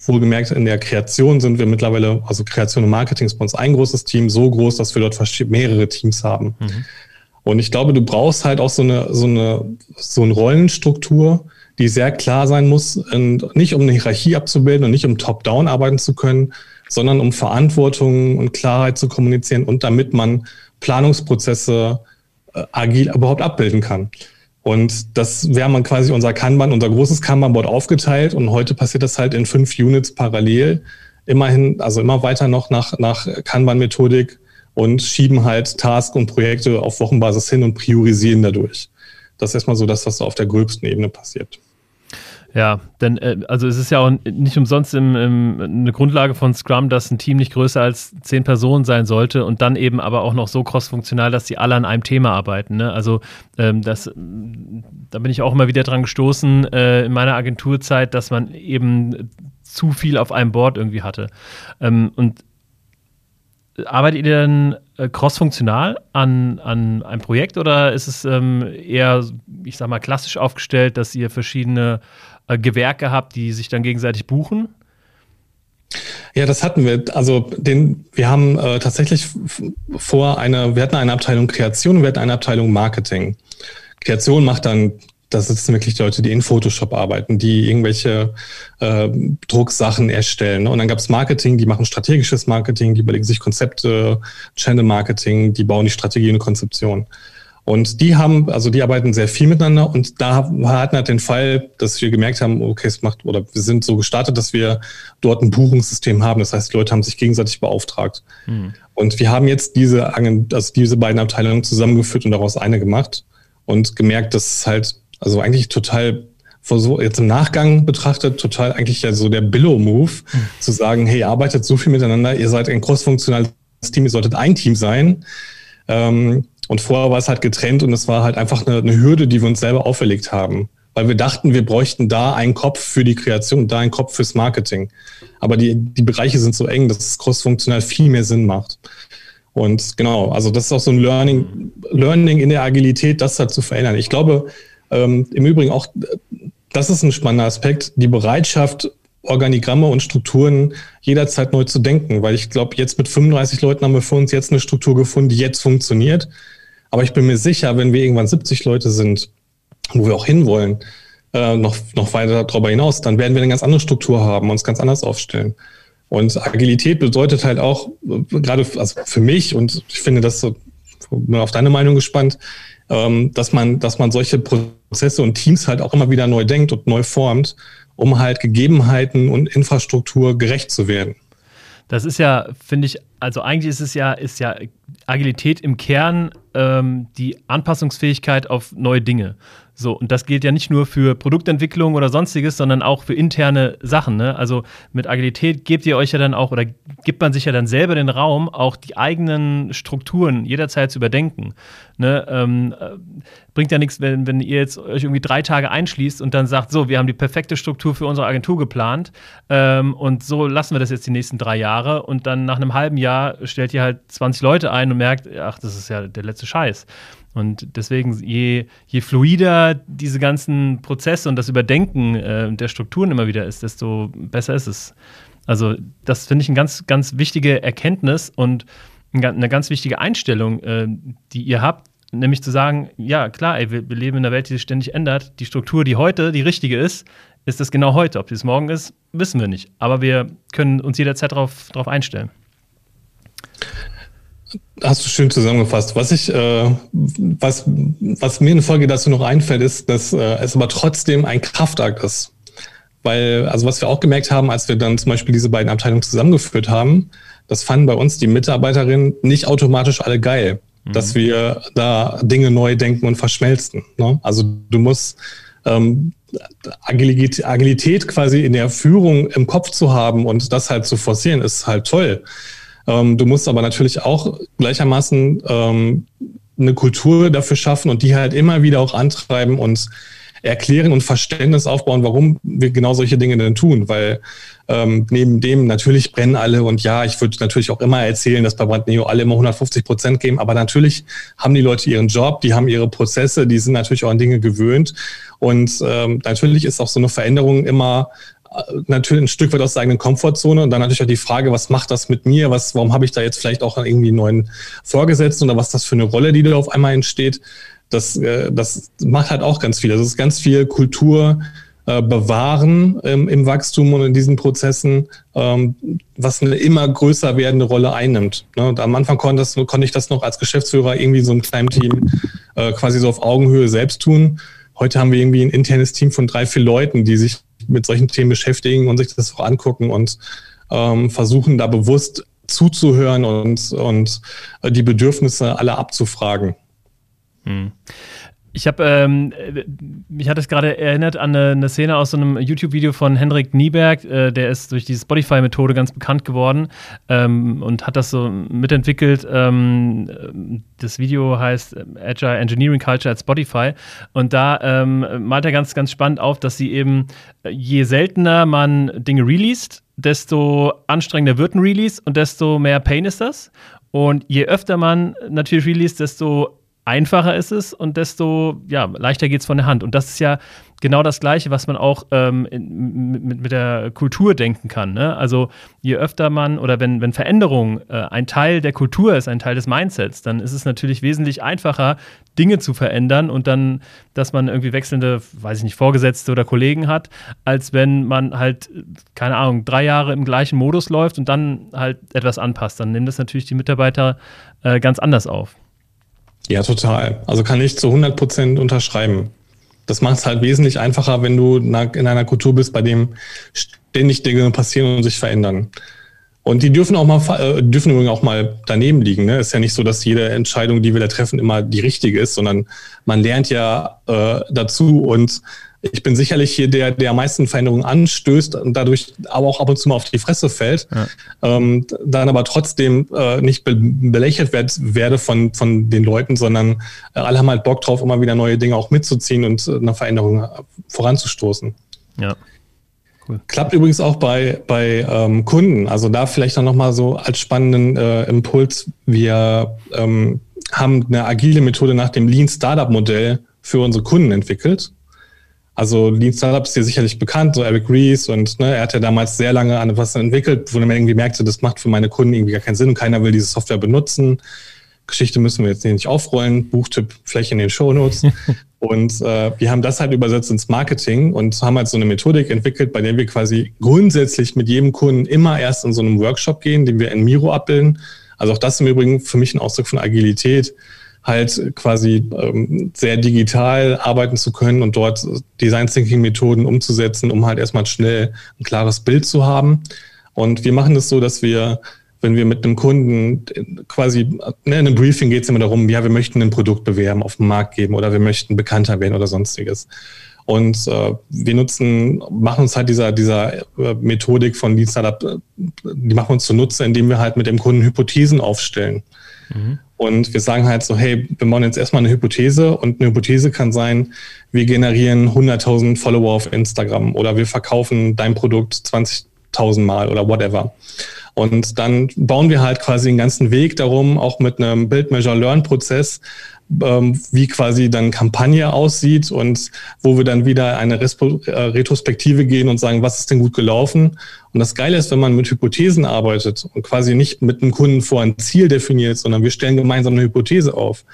[SPEAKER 2] Wohlgemerkt, in der Kreation sind wir mittlerweile, also Kreation und Marketing ist bei uns ein großes Team, so groß, dass wir dort mehrere Teams haben. Mhm. Und ich glaube, du brauchst halt auch so eine, so eine, so eine Rollenstruktur, die sehr klar sein muss, und nicht um eine Hierarchie abzubilden und nicht um Top-Down arbeiten zu können, sondern um Verantwortung und Klarheit zu kommunizieren und damit man Planungsprozesse äh, agil überhaupt abbilden kann. Und das wäre man quasi unser Kanban, unser großes Kanban-Board aufgeteilt und heute passiert das halt in fünf Units parallel. Immerhin, also immer weiter noch nach, nach Kanban-Methodik und schieben halt Tasks und Projekte auf Wochenbasis hin und priorisieren dadurch. Das ist erstmal so das, was auf der gröbsten Ebene passiert.
[SPEAKER 1] Ja, denn äh, also es ist ja auch nicht umsonst im, im, eine Grundlage von Scrum, dass ein Team nicht größer als zehn Personen sein sollte und dann eben aber auch noch so crossfunktional, dass sie alle an einem Thema arbeiten. Ne? Also ähm, das, da bin ich auch immer wieder dran gestoßen äh, in meiner Agenturzeit, dass man eben zu viel auf einem Board irgendwie hatte. Ähm, und arbeitet ihr denn äh, crossfunktional an, an einem Projekt oder ist es ähm, eher, ich sag mal, klassisch aufgestellt, dass ihr verschiedene äh, Gewerke habt, die sich dann gegenseitig buchen?
[SPEAKER 2] Ja, das hatten wir. Also den, wir haben äh, tatsächlich vor eine, wir hatten eine Abteilung Kreation und wir hatten eine Abteilung Marketing. Kreation macht dann, das sitzen wirklich Leute, die in Photoshop arbeiten, die irgendwelche äh, Drucksachen erstellen. Und dann gab es Marketing, die machen strategisches Marketing, die überlegen sich Konzepte, Channel Marketing, die bauen die Strategie und Konzeption. Und die haben, also die arbeiten sehr viel miteinander und da hatten wir halt den Fall, dass wir gemerkt haben, okay, es macht, oder wir sind so gestartet, dass wir dort ein Buchungssystem haben. Das heißt, die Leute haben sich gegenseitig beauftragt. Mhm. Und wir haben jetzt diese, also diese beiden Abteilungen zusammengeführt und daraus eine gemacht und gemerkt, dass es halt, also eigentlich total so jetzt im Nachgang betrachtet, total eigentlich ja so der Billow-Move, mhm. zu sagen, hey, ihr arbeitet so viel miteinander, ihr seid ein crossfunktionales Team, ihr solltet ein Team sein. Ähm, und vorher war es halt getrennt und es war halt einfach eine, eine Hürde, die wir uns selber auferlegt haben. Weil wir dachten, wir bräuchten da einen Kopf für die Kreation, da einen Kopf fürs Marketing. Aber die, die Bereiche sind so eng, dass es crossfunktional viel mehr Sinn macht. Und genau, also das ist auch so ein Learning, Learning in der Agilität, das halt zu verändern. Ich glaube, ähm, im Übrigen auch, das ist ein spannender Aspekt, die Bereitschaft, Organigramme und Strukturen jederzeit neu zu denken, weil ich glaube, jetzt mit 35 Leuten haben wir für uns jetzt eine Struktur gefunden, die jetzt funktioniert. Aber ich bin mir sicher, wenn wir irgendwann 70 Leute sind, wo wir auch hinwollen, äh, noch, noch weiter darüber hinaus, dann werden wir eine ganz andere Struktur haben, uns ganz anders aufstellen. Und Agilität bedeutet halt auch, äh, gerade also für mich, und ich finde das so, bin auf deine Meinung gespannt, ähm, dass man, dass man solche Prozesse und Teams halt auch immer wieder neu denkt und neu formt, um halt Gegebenheiten und Infrastruktur gerecht zu werden.
[SPEAKER 1] Das ist ja, finde ich, also eigentlich ist es ja, ist ja Agilität im Kern ähm, die Anpassungsfähigkeit auf neue Dinge. So, und das gilt ja nicht nur für Produktentwicklung oder sonstiges, sondern auch für interne Sachen. Ne? Also mit Agilität gebt ihr euch ja dann auch oder gibt man sich ja dann selber den Raum, auch die eigenen Strukturen jederzeit zu überdenken. Ne? Ähm, äh, bringt ja nichts, wenn, wenn ihr jetzt euch irgendwie drei Tage einschließt und dann sagt, so, wir haben die perfekte Struktur für unsere Agentur geplant ähm, und so lassen wir das jetzt die nächsten drei Jahre und dann nach einem halben Jahr stellt ihr halt 20 Leute ein und merkt, ach, das ist ja der letzte Scheiß. Und deswegen, je, je fluider diese ganzen Prozesse und das Überdenken äh, der Strukturen immer wieder ist, desto besser ist es. Also, das finde ich eine ganz, ganz wichtige Erkenntnis und eine ganz wichtige Einstellung, äh, die ihr habt, nämlich zu sagen, ja, klar, ey, wir, wir, leben in einer Welt, die sich ständig ändert. Die Struktur, die heute die richtige ist, ist das genau heute. Ob das morgen ist, wissen wir nicht. Aber wir können uns jederzeit darauf einstellen.
[SPEAKER 2] Hast du schön zusammengefasst. Was ich, äh, was, was mir in Folge dazu noch einfällt, ist, dass äh, es aber trotzdem ein Kraftakt ist. Weil, also was wir auch gemerkt haben, als wir dann zum Beispiel diese beiden Abteilungen zusammengeführt haben, das fanden bei uns die Mitarbeiterinnen nicht automatisch alle geil, mhm. dass wir da Dinge neu denken und verschmelzen. Ne? Also du musst ähm, Agilität, Agilität quasi in der Führung im Kopf zu haben und das halt zu forcieren, ist halt toll. Ähm, du musst aber natürlich auch gleichermaßen ähm, eine Kultur dafür schaffen und die halt immer wieder auch antreiben und erklären und Verständnis aufbauen, warum wir genau solche Dinge denn tun. Weil ähm, neben dem natürlich brennen alle und ja, ich würde natürlich auch immer erzählen, dass bei Brandneo alle immer 150 Prozent geben, aber natürlich haben die Leute ihren Job, die haben ihre Prozesse, die sind natürlich auch an Dinge gewöhnt und ähm, natürlich ist auch so eine Veränderung immer natürlich ein Stück weit aus der eigenen Komfortzone und dann natürlich auch die Frage, was macht das mit mir? Was, warum habe ich da jetzt vielleicht auch irgendwie einen neuen Vorgesetzten oder was ist das für eine Rolle, die da auf einmal entsteht? Das, äh, das macht halt auch ganz viel. Das ist ganz viel Kultur äh, bewahren ähm, im Wachstum und in diesen Prozessen, ähm, was eine immer größer werdende Rolle einnimmt. Ne? Und am Anfang konnte, das, konnte ich das noch als Geschäftsführer irgendwie so einem kleinen Team äh, quasi so auf Augenhöhe selbst tun. Heute haben wir irgendwie ein internes Team von drei, vier Leuten, die sich mit solchen Themen beschäftigen und sich das auch angucken und ähm, versuchen da bewusst zuzuhören und, und äh, die Bedürfnisse aller abzufragen.
[SPEAKER 1] Hm. Ich habe, ähm, mich hat es gerade erinnert an eine, eine, Szene aus so einem YouTube-Video von Hendrik Nieberg, äh, der ist durch die Spotify-Methode ganz bekannt geworden ähm, und hat das so mitentwickelt. Ähm, das Video heißt Agile Engineering Culture at Spotify und da ähm, malt er ganz, ganz spannend auf, dass sie eben, je seltener man Dinge released, desto anstrengender wird ein Release und desto mehr Pain ist das. Und je öfter man natürlich release, desto einfacher ist es und desto ja, leichter geht es von der Hand. Und das ist ja genau das Gleiche, was man auch ähm, in, mit, mit der Kultur denken kann. Ne? Also je öfter man oder wenn, wenn Veränderung äh, ein Teil der Kultur ist, ein Teil des Mindsets, dann ist es natürlich wesentlich einfacher, Dinge zu verändern und dann, dass man irgendwie wechselnde, weiß ich nicht, Vorgesetzte oder Kollegen hat, als wenn man halt, keine Ahnung, drei Jahre im gleichen Modus läuft und dann halt etwas anpasst. Dann nehmen das natürlich die Mitarbeiter äh, ganz anders auf.
[SPEAKER 2] Ja, total. Also kann ich zu 100 Prozent unterschreiben. Das macht es halt wesentlich einfacher, wenn du in einer Kultur bist, bei dem ständig Dinge passieren und sich verändern. Und die dürfen auch mal, äh, dürfen übrigens auch mal daneben liegen. Ne? Ist ja nicht so, dass jede Entscheidung, die wir da treffen, immer die richtige ist, sondern man lernt ja äh, dazu und ich bin sicherlich hier der, der am meisten Veränderungen anstößt und dadurch aber auch ab und zu mal auf die Fresse fällt, ja. ähm, dann aber trotzdem äh, nicht be belächelt werd, werde von, von den Leuten, sondern äh, alle haben halt Bock drauf, immer wieder neue Dinge auch mitzuziehen und äh, eine Veränderung voranzustoßen. Ja. Cool. Klappt übrigens auch bei, bei ähm, Kunden. Also da vielleicht dann nochmal so als spannenden äh, Impuls. Wir ähm, haben eine agile Methode nach dem Lean Startup Modell für unsere Kunden entwickelt. Also Lean Startup ist dir sicherlich bekannt, so Eric Rees und ne, er hat ja damals sehr lange an etwas entwickelt, wo man irgendwie merkte, das macht für meine Kunden irgendwie gar keinen Sinn und keiner will diese Software benutzen. Geschichte müssen wir jetzt nicht aufrollen, Buchtipp vielleicht in den Show Notes. [LAUGHS] und äh, wir haben das halt übersetzt ins Marketing und haben halt so eine Methodik entwickelt, bei der wir quasi grundsätzlich mit jedem Kunden immer erst in so einem Workshop gehen, den wir in Miro abbilden. Also auch das im Übrigen für mich ein Ausdruck von Agilität halt quasi ähm, sehr digital arbeiten zu können und dort Design Thinking Methoden umzusetzen, um halt erstmal schnell ein klares Bild zu haben. Und wir machen das so, dass wir, wenn wir mit einem Kunden quasi, ne, in einem Briefing geht es immer darum, ja, wir möchten ein Produkt bewerben, auf den Markt geben oder wir möchten bekannter werden oder sonstiges. Und äh, wir nutzen, machen uns halt dieser, dieser äh, Methodik von Lead Startup, äh, die machen wir uns zunutze, indem wir halt mit dem Kunden Hypothesen aufstellen. Mhm. Und wir sagen halt so, hey, wir machen jetzt erstmal eine Hypothese und eine Hypothese kann sein, wir generieren 100.000 Follower auf Instagram oder wir verkaufen dein Produkt 20.000 Mal oder whatever. Und dann bauen wir halt quasi den ganzen Weg darum, auch mit einem Build Measure Learn Prozess, ähm, wie quasi dann Kampagne aussieht und wo wir dann wieder eine äh, Retrospektive gehen und sagen, was ist denn gut gelaufen. Und das Geile ist, wenn man mit Hypothesen arbeitet und quasi nicht mit einem Kunden vor ein Ziel definiert, sondern wir stellen gemeinsam eine Hypothese auf,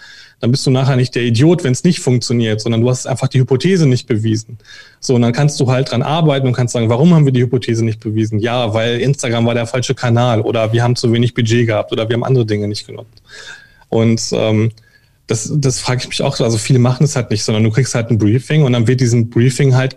[SPEAKER 2] dann bist du nachher nicht der Idiot, wenn es nicht funktioniert, sondern du hast einfach die Hypothese nicht bewiesen. So, und dann kannst du halt dran arbeiten und kannst sagen, warum haben wir die Hypothese nicht bewiesen? Ja, weil Instagram war der falsche Kanal oder wir haben zu wenig Budget gehabt oder wir haben andere Dinge nicht genutzt. Und ähm, das, das frage ich mich auch. Also viele machen es halt nicht, sondern du kriegst halt ein Briefing und dann wird diesem Briefing halt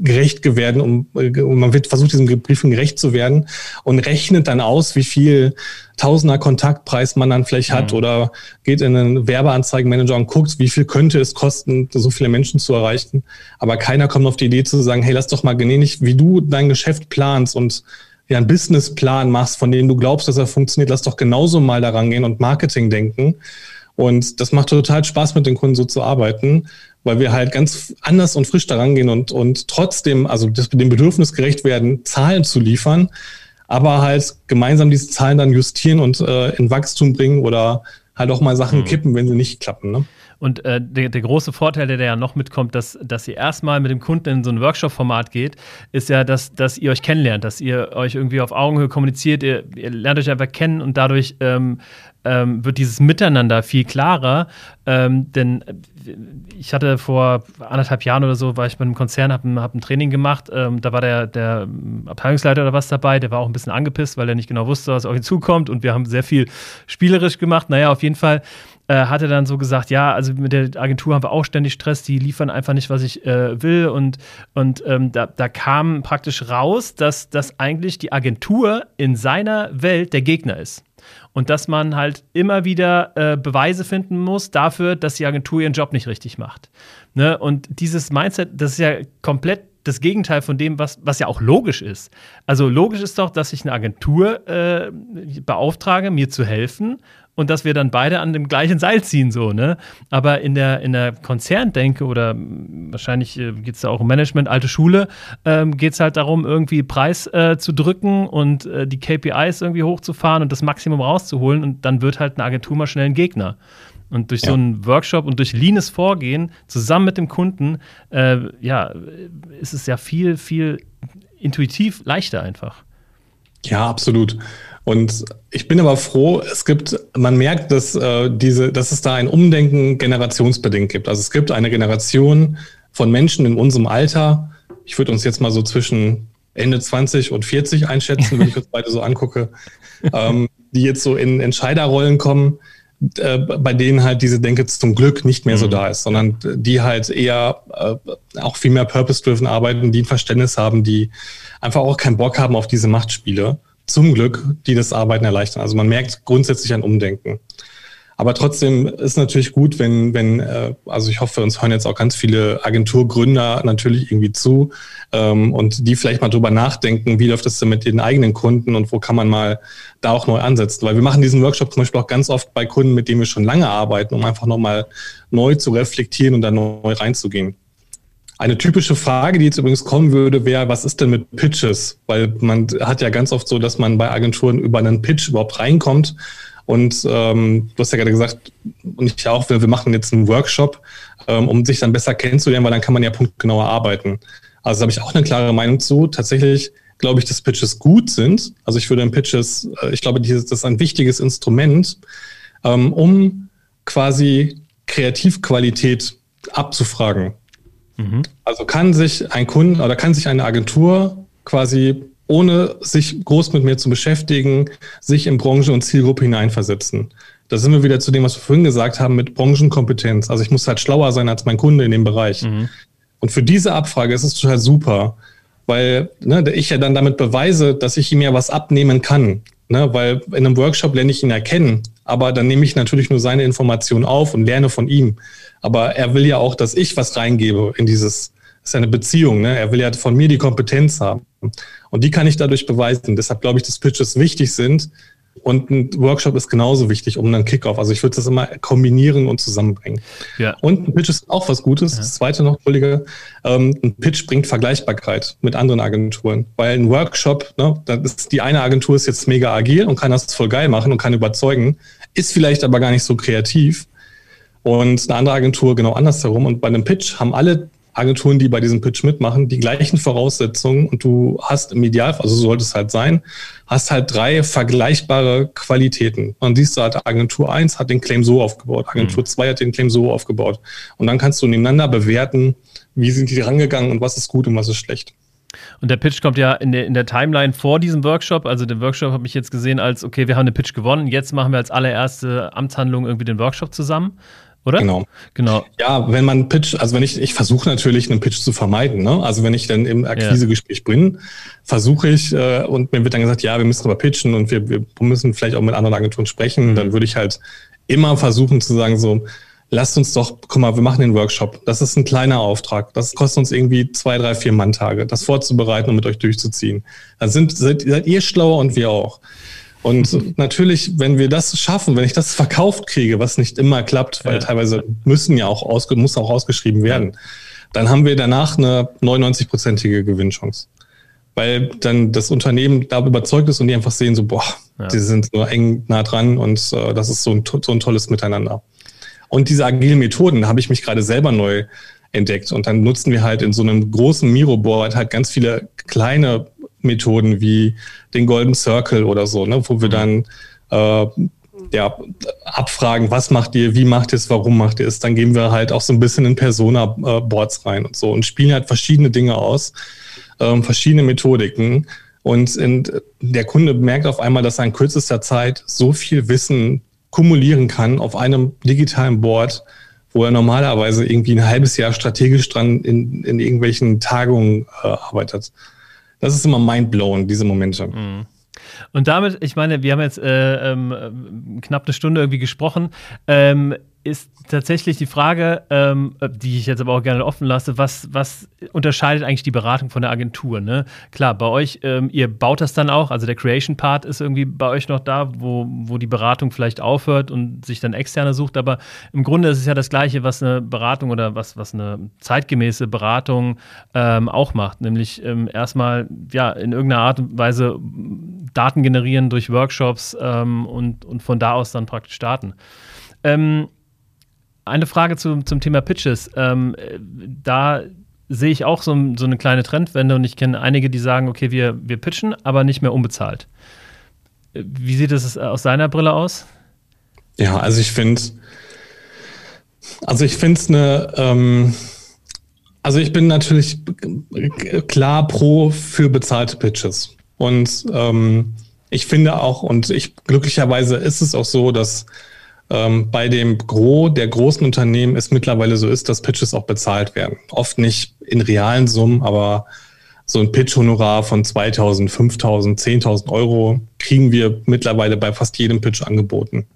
[SPEAKER 2] gerecht werden und, und man wird versucht, diesem Briefing gerecht zu werden und rechnet dann aus, wie viel Tausender Kontaktpreis man dann vielleicht hat mhm. oder geht in einen Werbeanzeigenmanager und guckt, wie viel könnte es kosten, so viele Menschen zu erreichen. Aber keiner kommt auf die Idee zu sagen, hey, lass doch mal genehmigt, wie du dein Geschäft planst und ja, einen Businessplan machst, von dem du glaubst, dass er funktioniert, lass doch genauso mal daran gehen und Marketing denken. Und das macht total Spaß, mit den Kunden so zu arbeiten, weil wir halt ganz anders und frisch daran gehen und, und trotzdem, also das, dem Bedürfnis gerecht werden, Zahlen zu liefern, aber halt gemeinsam diese Zahlen dann justieren und äh, in Wachstum bringen oder halt auch mal Sachen mhm. kippen, wenn sie nicht klappen. Ne?
[SPEAKER 1] Und äh, der, der, große Vorteil, der, der ja noch mitkommt, dass, dass ihr erstmal mit dem Kunden in so ein Workshop-Format geht, ist ja, dass, dass ihr euch kennenlernt, dass ihr euch irgendwie auf Augenhöhe kommuniziert, ihr, ihr lernt euch einfach kennen und dadurch ähm, ähm, wird dieses Miteinander viel klarer. Ähm, denn äh, ich hatte vor anderthalb Jahren oder so, war ich bei einem Konzern, habe ein, hab ein Training gemacht. Ähm, da war der, der Abteilungsleiter oder was dabei, der war auch ein bisschen angepisst, weil er nicht genau wusste, was auf ihn zukommt. Und wir haben sehr viel spielerisch gemacht. Naja, auf jeden Fall äh, hat er dann so gesagt, ja, also mit der Agentur haben wir auch ständig Stress, die liefern einfach nicht, was ich äh, will. Und, und ähm, da, da kam praktisch raus, dass, dass eigentlich die Agentur in seiner Welt der Gegner ist. Und dass man halt immer wieder äh, Beweise finden muss dafür, dass die Agentur ihren Job nicht richtig macht. Ne? Und dieses Mindset, das ist ja komplett das Gegenteil von dem, was, was ja auch logisch ist. Also logisch ist doch, dass ich eine Agentur äh, beauftrage, mir zu helfen und dass wir dann beide an dem gleichen Seil ziehen, so, ne? Aber in der, in der Konzerndenke oder wahrscheinlich äh, geht es da auch um Management, alte Schule, ähm, geht es halt darum, irgendwie Preis äh, zu drücken und äh, die KPIs irgendwie hochzufahren und das Maximum rauszuholen und dann wird halt eine Agentur mal schnell ein Gegner. Und durch ja. so einen Workshop und durch leanes Vorgehen zusammen mit dem Kunden, äh, ja, ist es ja viel, viel intuitiv leichter einfach.
[SPEAKER 2] Ja, absolut. Und ich bin aber froh, es gibt, man merkt, dass äh, diese, dass es da ein Umdenken generationsbedingt gibt. Also es gibt eine Generation von Menschen in unserem Alter. Ich würde uns jetzt mal so zwischen Ende 20 und 40 einschätzen, wenn ich uns [LAUGHS] beide so angucke, ähm, die jetzt so in Entscheiderrollen kommen, äh, bei denen halt diese Denke zum Glück nicht mehr so mhm. da ist, sondern die halt eher äh, auch viel mehr purpose-driven arbeiten, die ein Verständnis haben, die einfach auch keinen Bock haben auf diese Machtspiele zum Glück, die das Arbeiten erleichtern. Also man merkt grundsätzlich ein Umdenken. Aber trotzdem ist natürlich gut, wenn, wenn, äh, also ich hoffe, uns hören jetzt auch ganz viele Agenturgründer natürlich irgendwie zu ähm, und die vielleicht mal drüber nachdenken, wie läuft das denn mit den eigenen Kunden und wo kann man mal da auch neu ansetzen. Weil wir machen diesen Workshop zum Beispiel auch ganz oft bei Kunden, mit denen wir schon lange arbeiten, um einfach nochmal neu zu reflektieren und da neu reinzugehen. Eine typische Frage, die jetzt übrigens kommen würde, wäre, was ist denn mit Pitches? Weil man hat ja ganz oft so, dass man bei Agenturen über einen Pitch überhaupt reinkommt. Und ähm, du hast ja gerade gesagt, und ich auch, wir, wir machen jetzt einen Workshop, ähm, um sich dann besser kennenzulernen, weil dann kann man ja punktgenauer arbeiten. Also da habe ich auch eine klare Meinung zu. Tatsächlich glaube ich, dass Pitches gut sind. Also ich würde in Pitches, äh, ich glaube, das ist ein wichtiges Instrument, ähm, um quasi Kreativqualität abzufragen. Mhm. Also kann sich ein Kunde oder kann sich eine Agentur quasi ohne sich groß mit mir zu beschäftigen, sich in Branche und Zielgruppe hineinversetzen. Da sind wir wieder zu dem, was wir vorhin gesagt haben, mit Branchenkompetenz. Also ich muss halt schlauer sein als mein Kunde in dem Bereich. Mhm. Und für diese Abfrage ist es total super, weil ne, ich ja dann damit beweise, dass ich ihm ja was abnehmen kann. Ne, weil in einem Workshop lerne ich ihn erkennen, aber dann nehme ich natürlich nur seine Informationen auf und lerne von ihm. Aber er will ja auch, dass ich was reingebe in dieses, das ist ja eine Beziehung, ne? Er will ja von mir die Kompetenz haben. Und die kann ich dadurch beweisen. Deshalb glaube ich, dass Pitches wichtig sind. Und ein Workshop ist genauso wichtig um einen Kickoff. Also ich würde das immer kombinieren und zusammenbringen. Ja. Und ein Pitch ist auch was Gutes. Ja. Das zweite noch, Kollege, ähm, ein Pitch bringt Vergleichbarkeit mit anderen Agenturen. Weil ein Workshop, ne, das ist, die eine Agentur ist jetzt mega agil und kann das voll geil machen und kann überzeugen, ist vielleicht aber gar nicht so kreativ und eine andere Agentur genau andersherum. Und bei einem Pitch haben alle Agenturen, die bei diesem Pitch mitmachen, die gleichen Voraussetzungen und du hast im Idealfall, also so sollte es halt sein, hast halt drei vergleichbare Qualitäten. Und siehst du halt, Agentur 1 hat den Claim so aufgebaut, Agentur mhm. 2 hat den Claim so aufgebaut. Und dann kannst du nebeneinander bewerten, wie sind die rangegangen und was ist gut und was ist schlecht.
[SPEAKER 1] Und der Pitch kommt ja in der, in der Timeline vor diesem Workshop. Also den Workshop habe ich jetzt gesehen als, okay, wir haben den Pitch gewonnen, jetzt machen wir als allererste Amtshandlung irgendwie den Workshop zusammen oder?
[SPEAKER 2] Genau. Genau. Ja, wenn man Pitch, also wenn ich, ich versuche natürlich einen Pitch zu vermeiden, ne? Also wenn ich dann im Akquisegespräch ja. bin, versuche ich, äh, und mir wird dann gesagt, ja, wir müssen aber pitchen und wir, wir müssen vielleicht auch mit anderen Agenturen sprechen, mhm. dann würde ich halt immer versuchen zu sagen, so, lasst uns doch, guck mal, wir machen den Workshop. Das ist ein kleiner Auftrag. Das kostet uns irgendwie zwei, drei, vier Manntage, das vorzubereiten und mit euch durchzuziehen. Dann sind, seid, seid ihr schlauer und wir auch. Und [LAUGHS] natürlich, wenn wir das schaffen, wenn ich das verkauft kriege, was nicht immer klappt, weil ja. teilweise müssen ja auch ausge muss auch ausgeschrieben werden, dann haben wir danach eine 99-prozentige Gewinnchance. Weil dann das Unternehmen da überzeugt ist und die einfach sehen, so, boah, ja. die sind so eng nah dran und äh, das ist so ein, so ein tolles Miteinander. Und diese agilen Methoden, da habe ich mich gerade selber neu entdeckt. Und dann nutzen wir halt in so einem großen Miro-Board halt ganz viele kleine Methoden wie den Golden Circle oder so, ne, wo wir mhm. dann äh, ja, abfragen, was macht ihr, wie macht ihr es, warum macht ihr es. Dann gehen wir halt auch so ein bisschen in Persona-Boards rein und so und spielen halt verschiedene Dinge aus, ähm, verschiedene Methodiken. Und in, der Kunde merkt auf einmal, dass er in kürzester Zeit so viel Wissen kumulieren kann auf einem digitalen Board, wo er normalerweise irgendwie ein halbes Jahr strategisch dran in, in irgendwelchen Tagungen äh, arbeitet das ist immer mindblown, diese Momente. Mhm.
[SPEAKER 1] Und damit, ich meine, wir haben jetzt äh, ähm, knapp eine Stunde irgendwie gesprochen. Ähm, ist tatsächlich die Frage, ähm, die ich jetzt aber auch gerne offen lasse, was, was unterscheidet eigentlich die Beratung von der Agentur? Ne? Klar, bei euch, ähm, ihr baut das dann auch, also der Creation-Part ist irgendwie bei euch noch da, wo, wo die Beratung vielleicht aufhört und sich dann externe sucht, aber im Grunde ist es ja das Gleiche, was eine Beratung oder was, was eine zeitgemäße Beratung ähm, auch macht, nämlich ähm, erstmal ja in irgendeiner Art und Weise Daten generieren durch Workshops ähm, und, und von da aus dann praktisch starten. Ähm, eine Frage zu, zum Thema Pitches. Ähm, da sehe ich auch so, so, eine kleine Trendwende und ich kenne einige, die sagen, okay, wir, wir pitchen, aber nicht mehr unbezahlt. Wie sieht es aus seiner Brille aus?
[SPEAKER 2] Ja, also ich finde, also ich finde es eine, ähm, also ich bin natürlich klar pro für bezahlte Pitches. Und ähm, ich finde auch, und ich glücklicherweise ist es auch so, dass ähm, bei dem Gros der großen Unternehmen es mittlerweile so ist, dass Pitches auch bezahlt werden. Oft nicht in realen Summen, aber so ein Pitch-Honorar von 2000, 5000, 10.000 Euro kriegen wir mittlerweile bei fast jedem Pitch angeboten.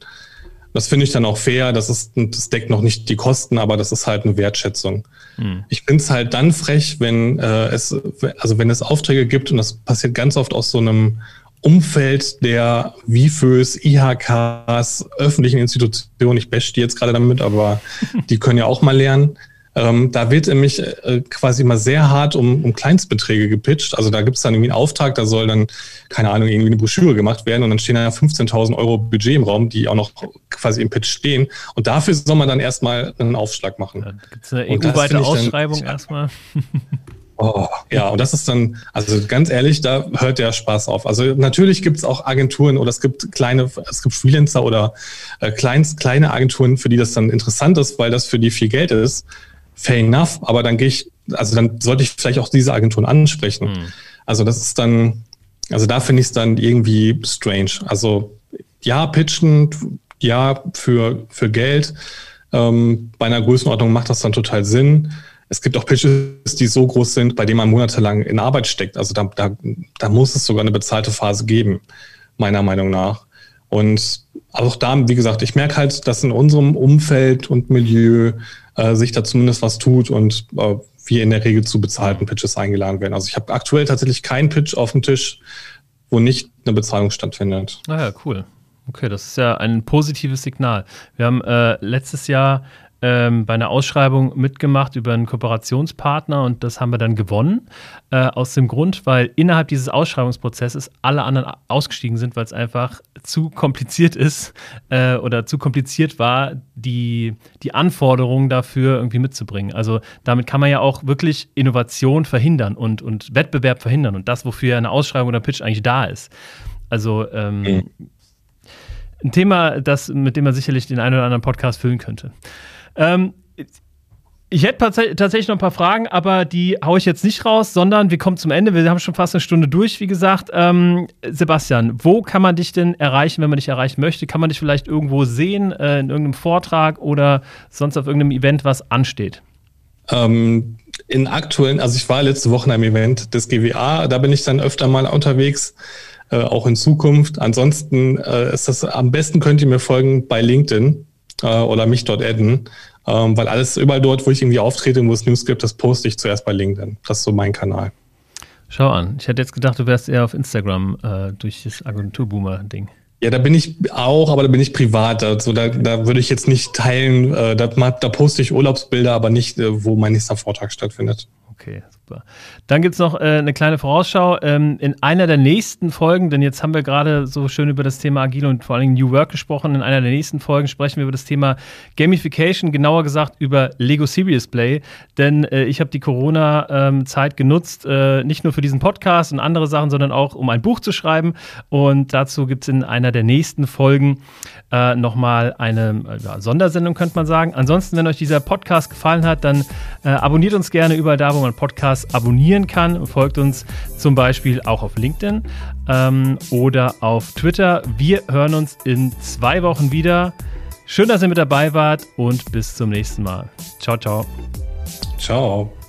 [SPEAKER 2] Das finde ich dann auch fair. Das, ist, das deckt noch nicht die Kosten, aber das ist halt eine Wertschätzung. Hm. Ich finde es halt dann frech, wenn äh, es, also wenn es Aufträge gibt und das passiert ganz oft aus so einem Umfeld der WIFÖs, IHKs, öffentlichen Institutionen, ich bash die jetzt gerade damit, aber [LAUGHS] die können ja auch mal lernen. Ähm, da wird nämlich äh, quasi mal sehr hart um, um Kleinstbeträge gepitcht. Also da gibt es dann irgendwie einen Auftrag, da soll dann, keine Ahnung, irgendwie eine Broschüre gemacht werden und dann stehen da 15.000 Euro Budget im Raum, die auch noch quasi im Pitch stehen. Und dafür soll man dann erstmal einen Aufschlag machen. Ja,
[SPEAKER 1] gibt es eine EU-weite Ausschreibung [LAUGHS] erstmal?
[SPEAKER 2] Oh, ja, und das ist dann, also ganz ehrlich, da hört der Spaß auf. Also natürlich gibt es auch Agenturen oder es gibt kleine, es gibt Freelancer oder äh, kleins, kleine Agenturen, für die das dann interessant ist, weil das für die viel Geld ist. Fair enough, aber dann gehe ich, also dann sollte ich vielleicht auch diese Agenturen ansprechen. Hm. Also das ist dann, also da finde ich es dann irgendwie strange. Also ja, pitchen, ja, für, für Geld. Ähm, bei einer Größenordnung macht das dann total Sinn es gibt auch Pitches, die so groß sind, bei denen man monatelang in Arbeit steckt. Also da, da, da muss es sogar eine bezahlte Phase geben, meiner Meinung nach. Und auch da, wie gesagt, ich merke halt, dass in unserem Umfeld und Milieu äh, sich da zumindest was tut und äh, wir in der Regel zu bezahlten Pitches eingeladen werden. Also ich habe aktuell tatsächlich keinen Pitch auf dem Tisch, wo nicht eine Bezahlung stattfindet.
[SPEAKER 1] Ah ja, cool. Okay, das ist ja ein positives Signal. Wir haben äh, letztes Jahr ähm, bei einer Ausschreibung mitgemacht über einen Kooperationspartner und das haben wir dann gewonnen. Äh, aus dem Grund, weil innerhalb dieses Ausschreibungsprozesses alle anderen ausgestiegen sind, weil es einfach zu kompliziert ist äh, oder zu kompliziert war, die, die Anforderungen dafür irgendwie mitzubringen. Also damit kann man ja auch wirklich Innovation verhindern und, und Wettbewerb verhindern und das, wofür eine Ausschreibung oder Pitch eigentlich da ist. Also ähm, mhm. ein Thema, das, mit dem man sicherlich den einen oder anderen Podcast füllen könnte. Ähm, ich hätte tatsächlich noch ein paar Fragen, aber die haue ich jetzt nicht raus, sondern wir kommen zum Ende. Wir haben schon fast eine Stunde durch, wie gesagt. Ähm, Sebastian, wo kann man dich denn erreichen, wenn man dich erreichen möchte? Kann man dich vielleicht irgendwo sehen, äh, in irgendeinem Vortrag oder sonst auf irgendeinem Event, was ansteht?
[SPEAKER 2] Ähm, in aktuellen, also ich war letzte Woche in einem Event des GWA, da bin ich dann öfter mal unterwegs, äh, auch in Zukunft. Ansonsten äh, ist das, am besten könnt ihr mir folgen bei LinkedIn äh, oder mich dort adden, ähm, weil alles überall dort, wo ich irgendwie auftrete und wo es News gibt, das poste ich zuerst bei LinkedIn. Das ist so mein Kanal.
[SPEAKER 1] Schau an. Ich hätte jetzt gedacht, du wärst eher auf Instagram äh, durch das Agenturboomer-Ding.
[SPEAKER 2] Ja, da bin ich auch, aber da bin ich privat. Also da, da würde ich jetzt nicht teilen. Äh, da, da poste ich Urlaubsbilder, aber nicht, äh, wo mein nächster Vortrag stattfindet.
[SPEAKER 1] Okay, super. Dann gibt es noch äh, eine kleine Vorausschau. Ähm, in einer der nächsten Folgen, denn jetzt haben wir gerade so schön über das Thema Agile und vor allem New Work gesprochen. In einer der nächsten Folgen sprechen wir über das Thema Gamification, genauer gesagt über Lego Serious Play. Denn äh, ich habe die Corona-Zeit ähm, genutzt, äh, nicht nur für diesen Podcast und andere Sachen, sondern auch, um ein Buch zu schreiben. Und dazu gibt es in einer der nächsten Folgen äh, nochmal eine äh, ja, Sondersendung, könnte man sagen. Ansonsten, wenn euch dieser Podcast gefallen hat, dann äh, abonniert uns gerne überall da, wo man Podcasts abonnieren kann. Folgt uns zum Beispiel auch auf LinkedIn ähm, oder auf Twitter. Wir hören uns in zwei Wochen wieder. Schön, dass ihr mit dabei wart und bis zum nächsten Mal. Ciao, ciao.
[SPEAKER 2] Ciao.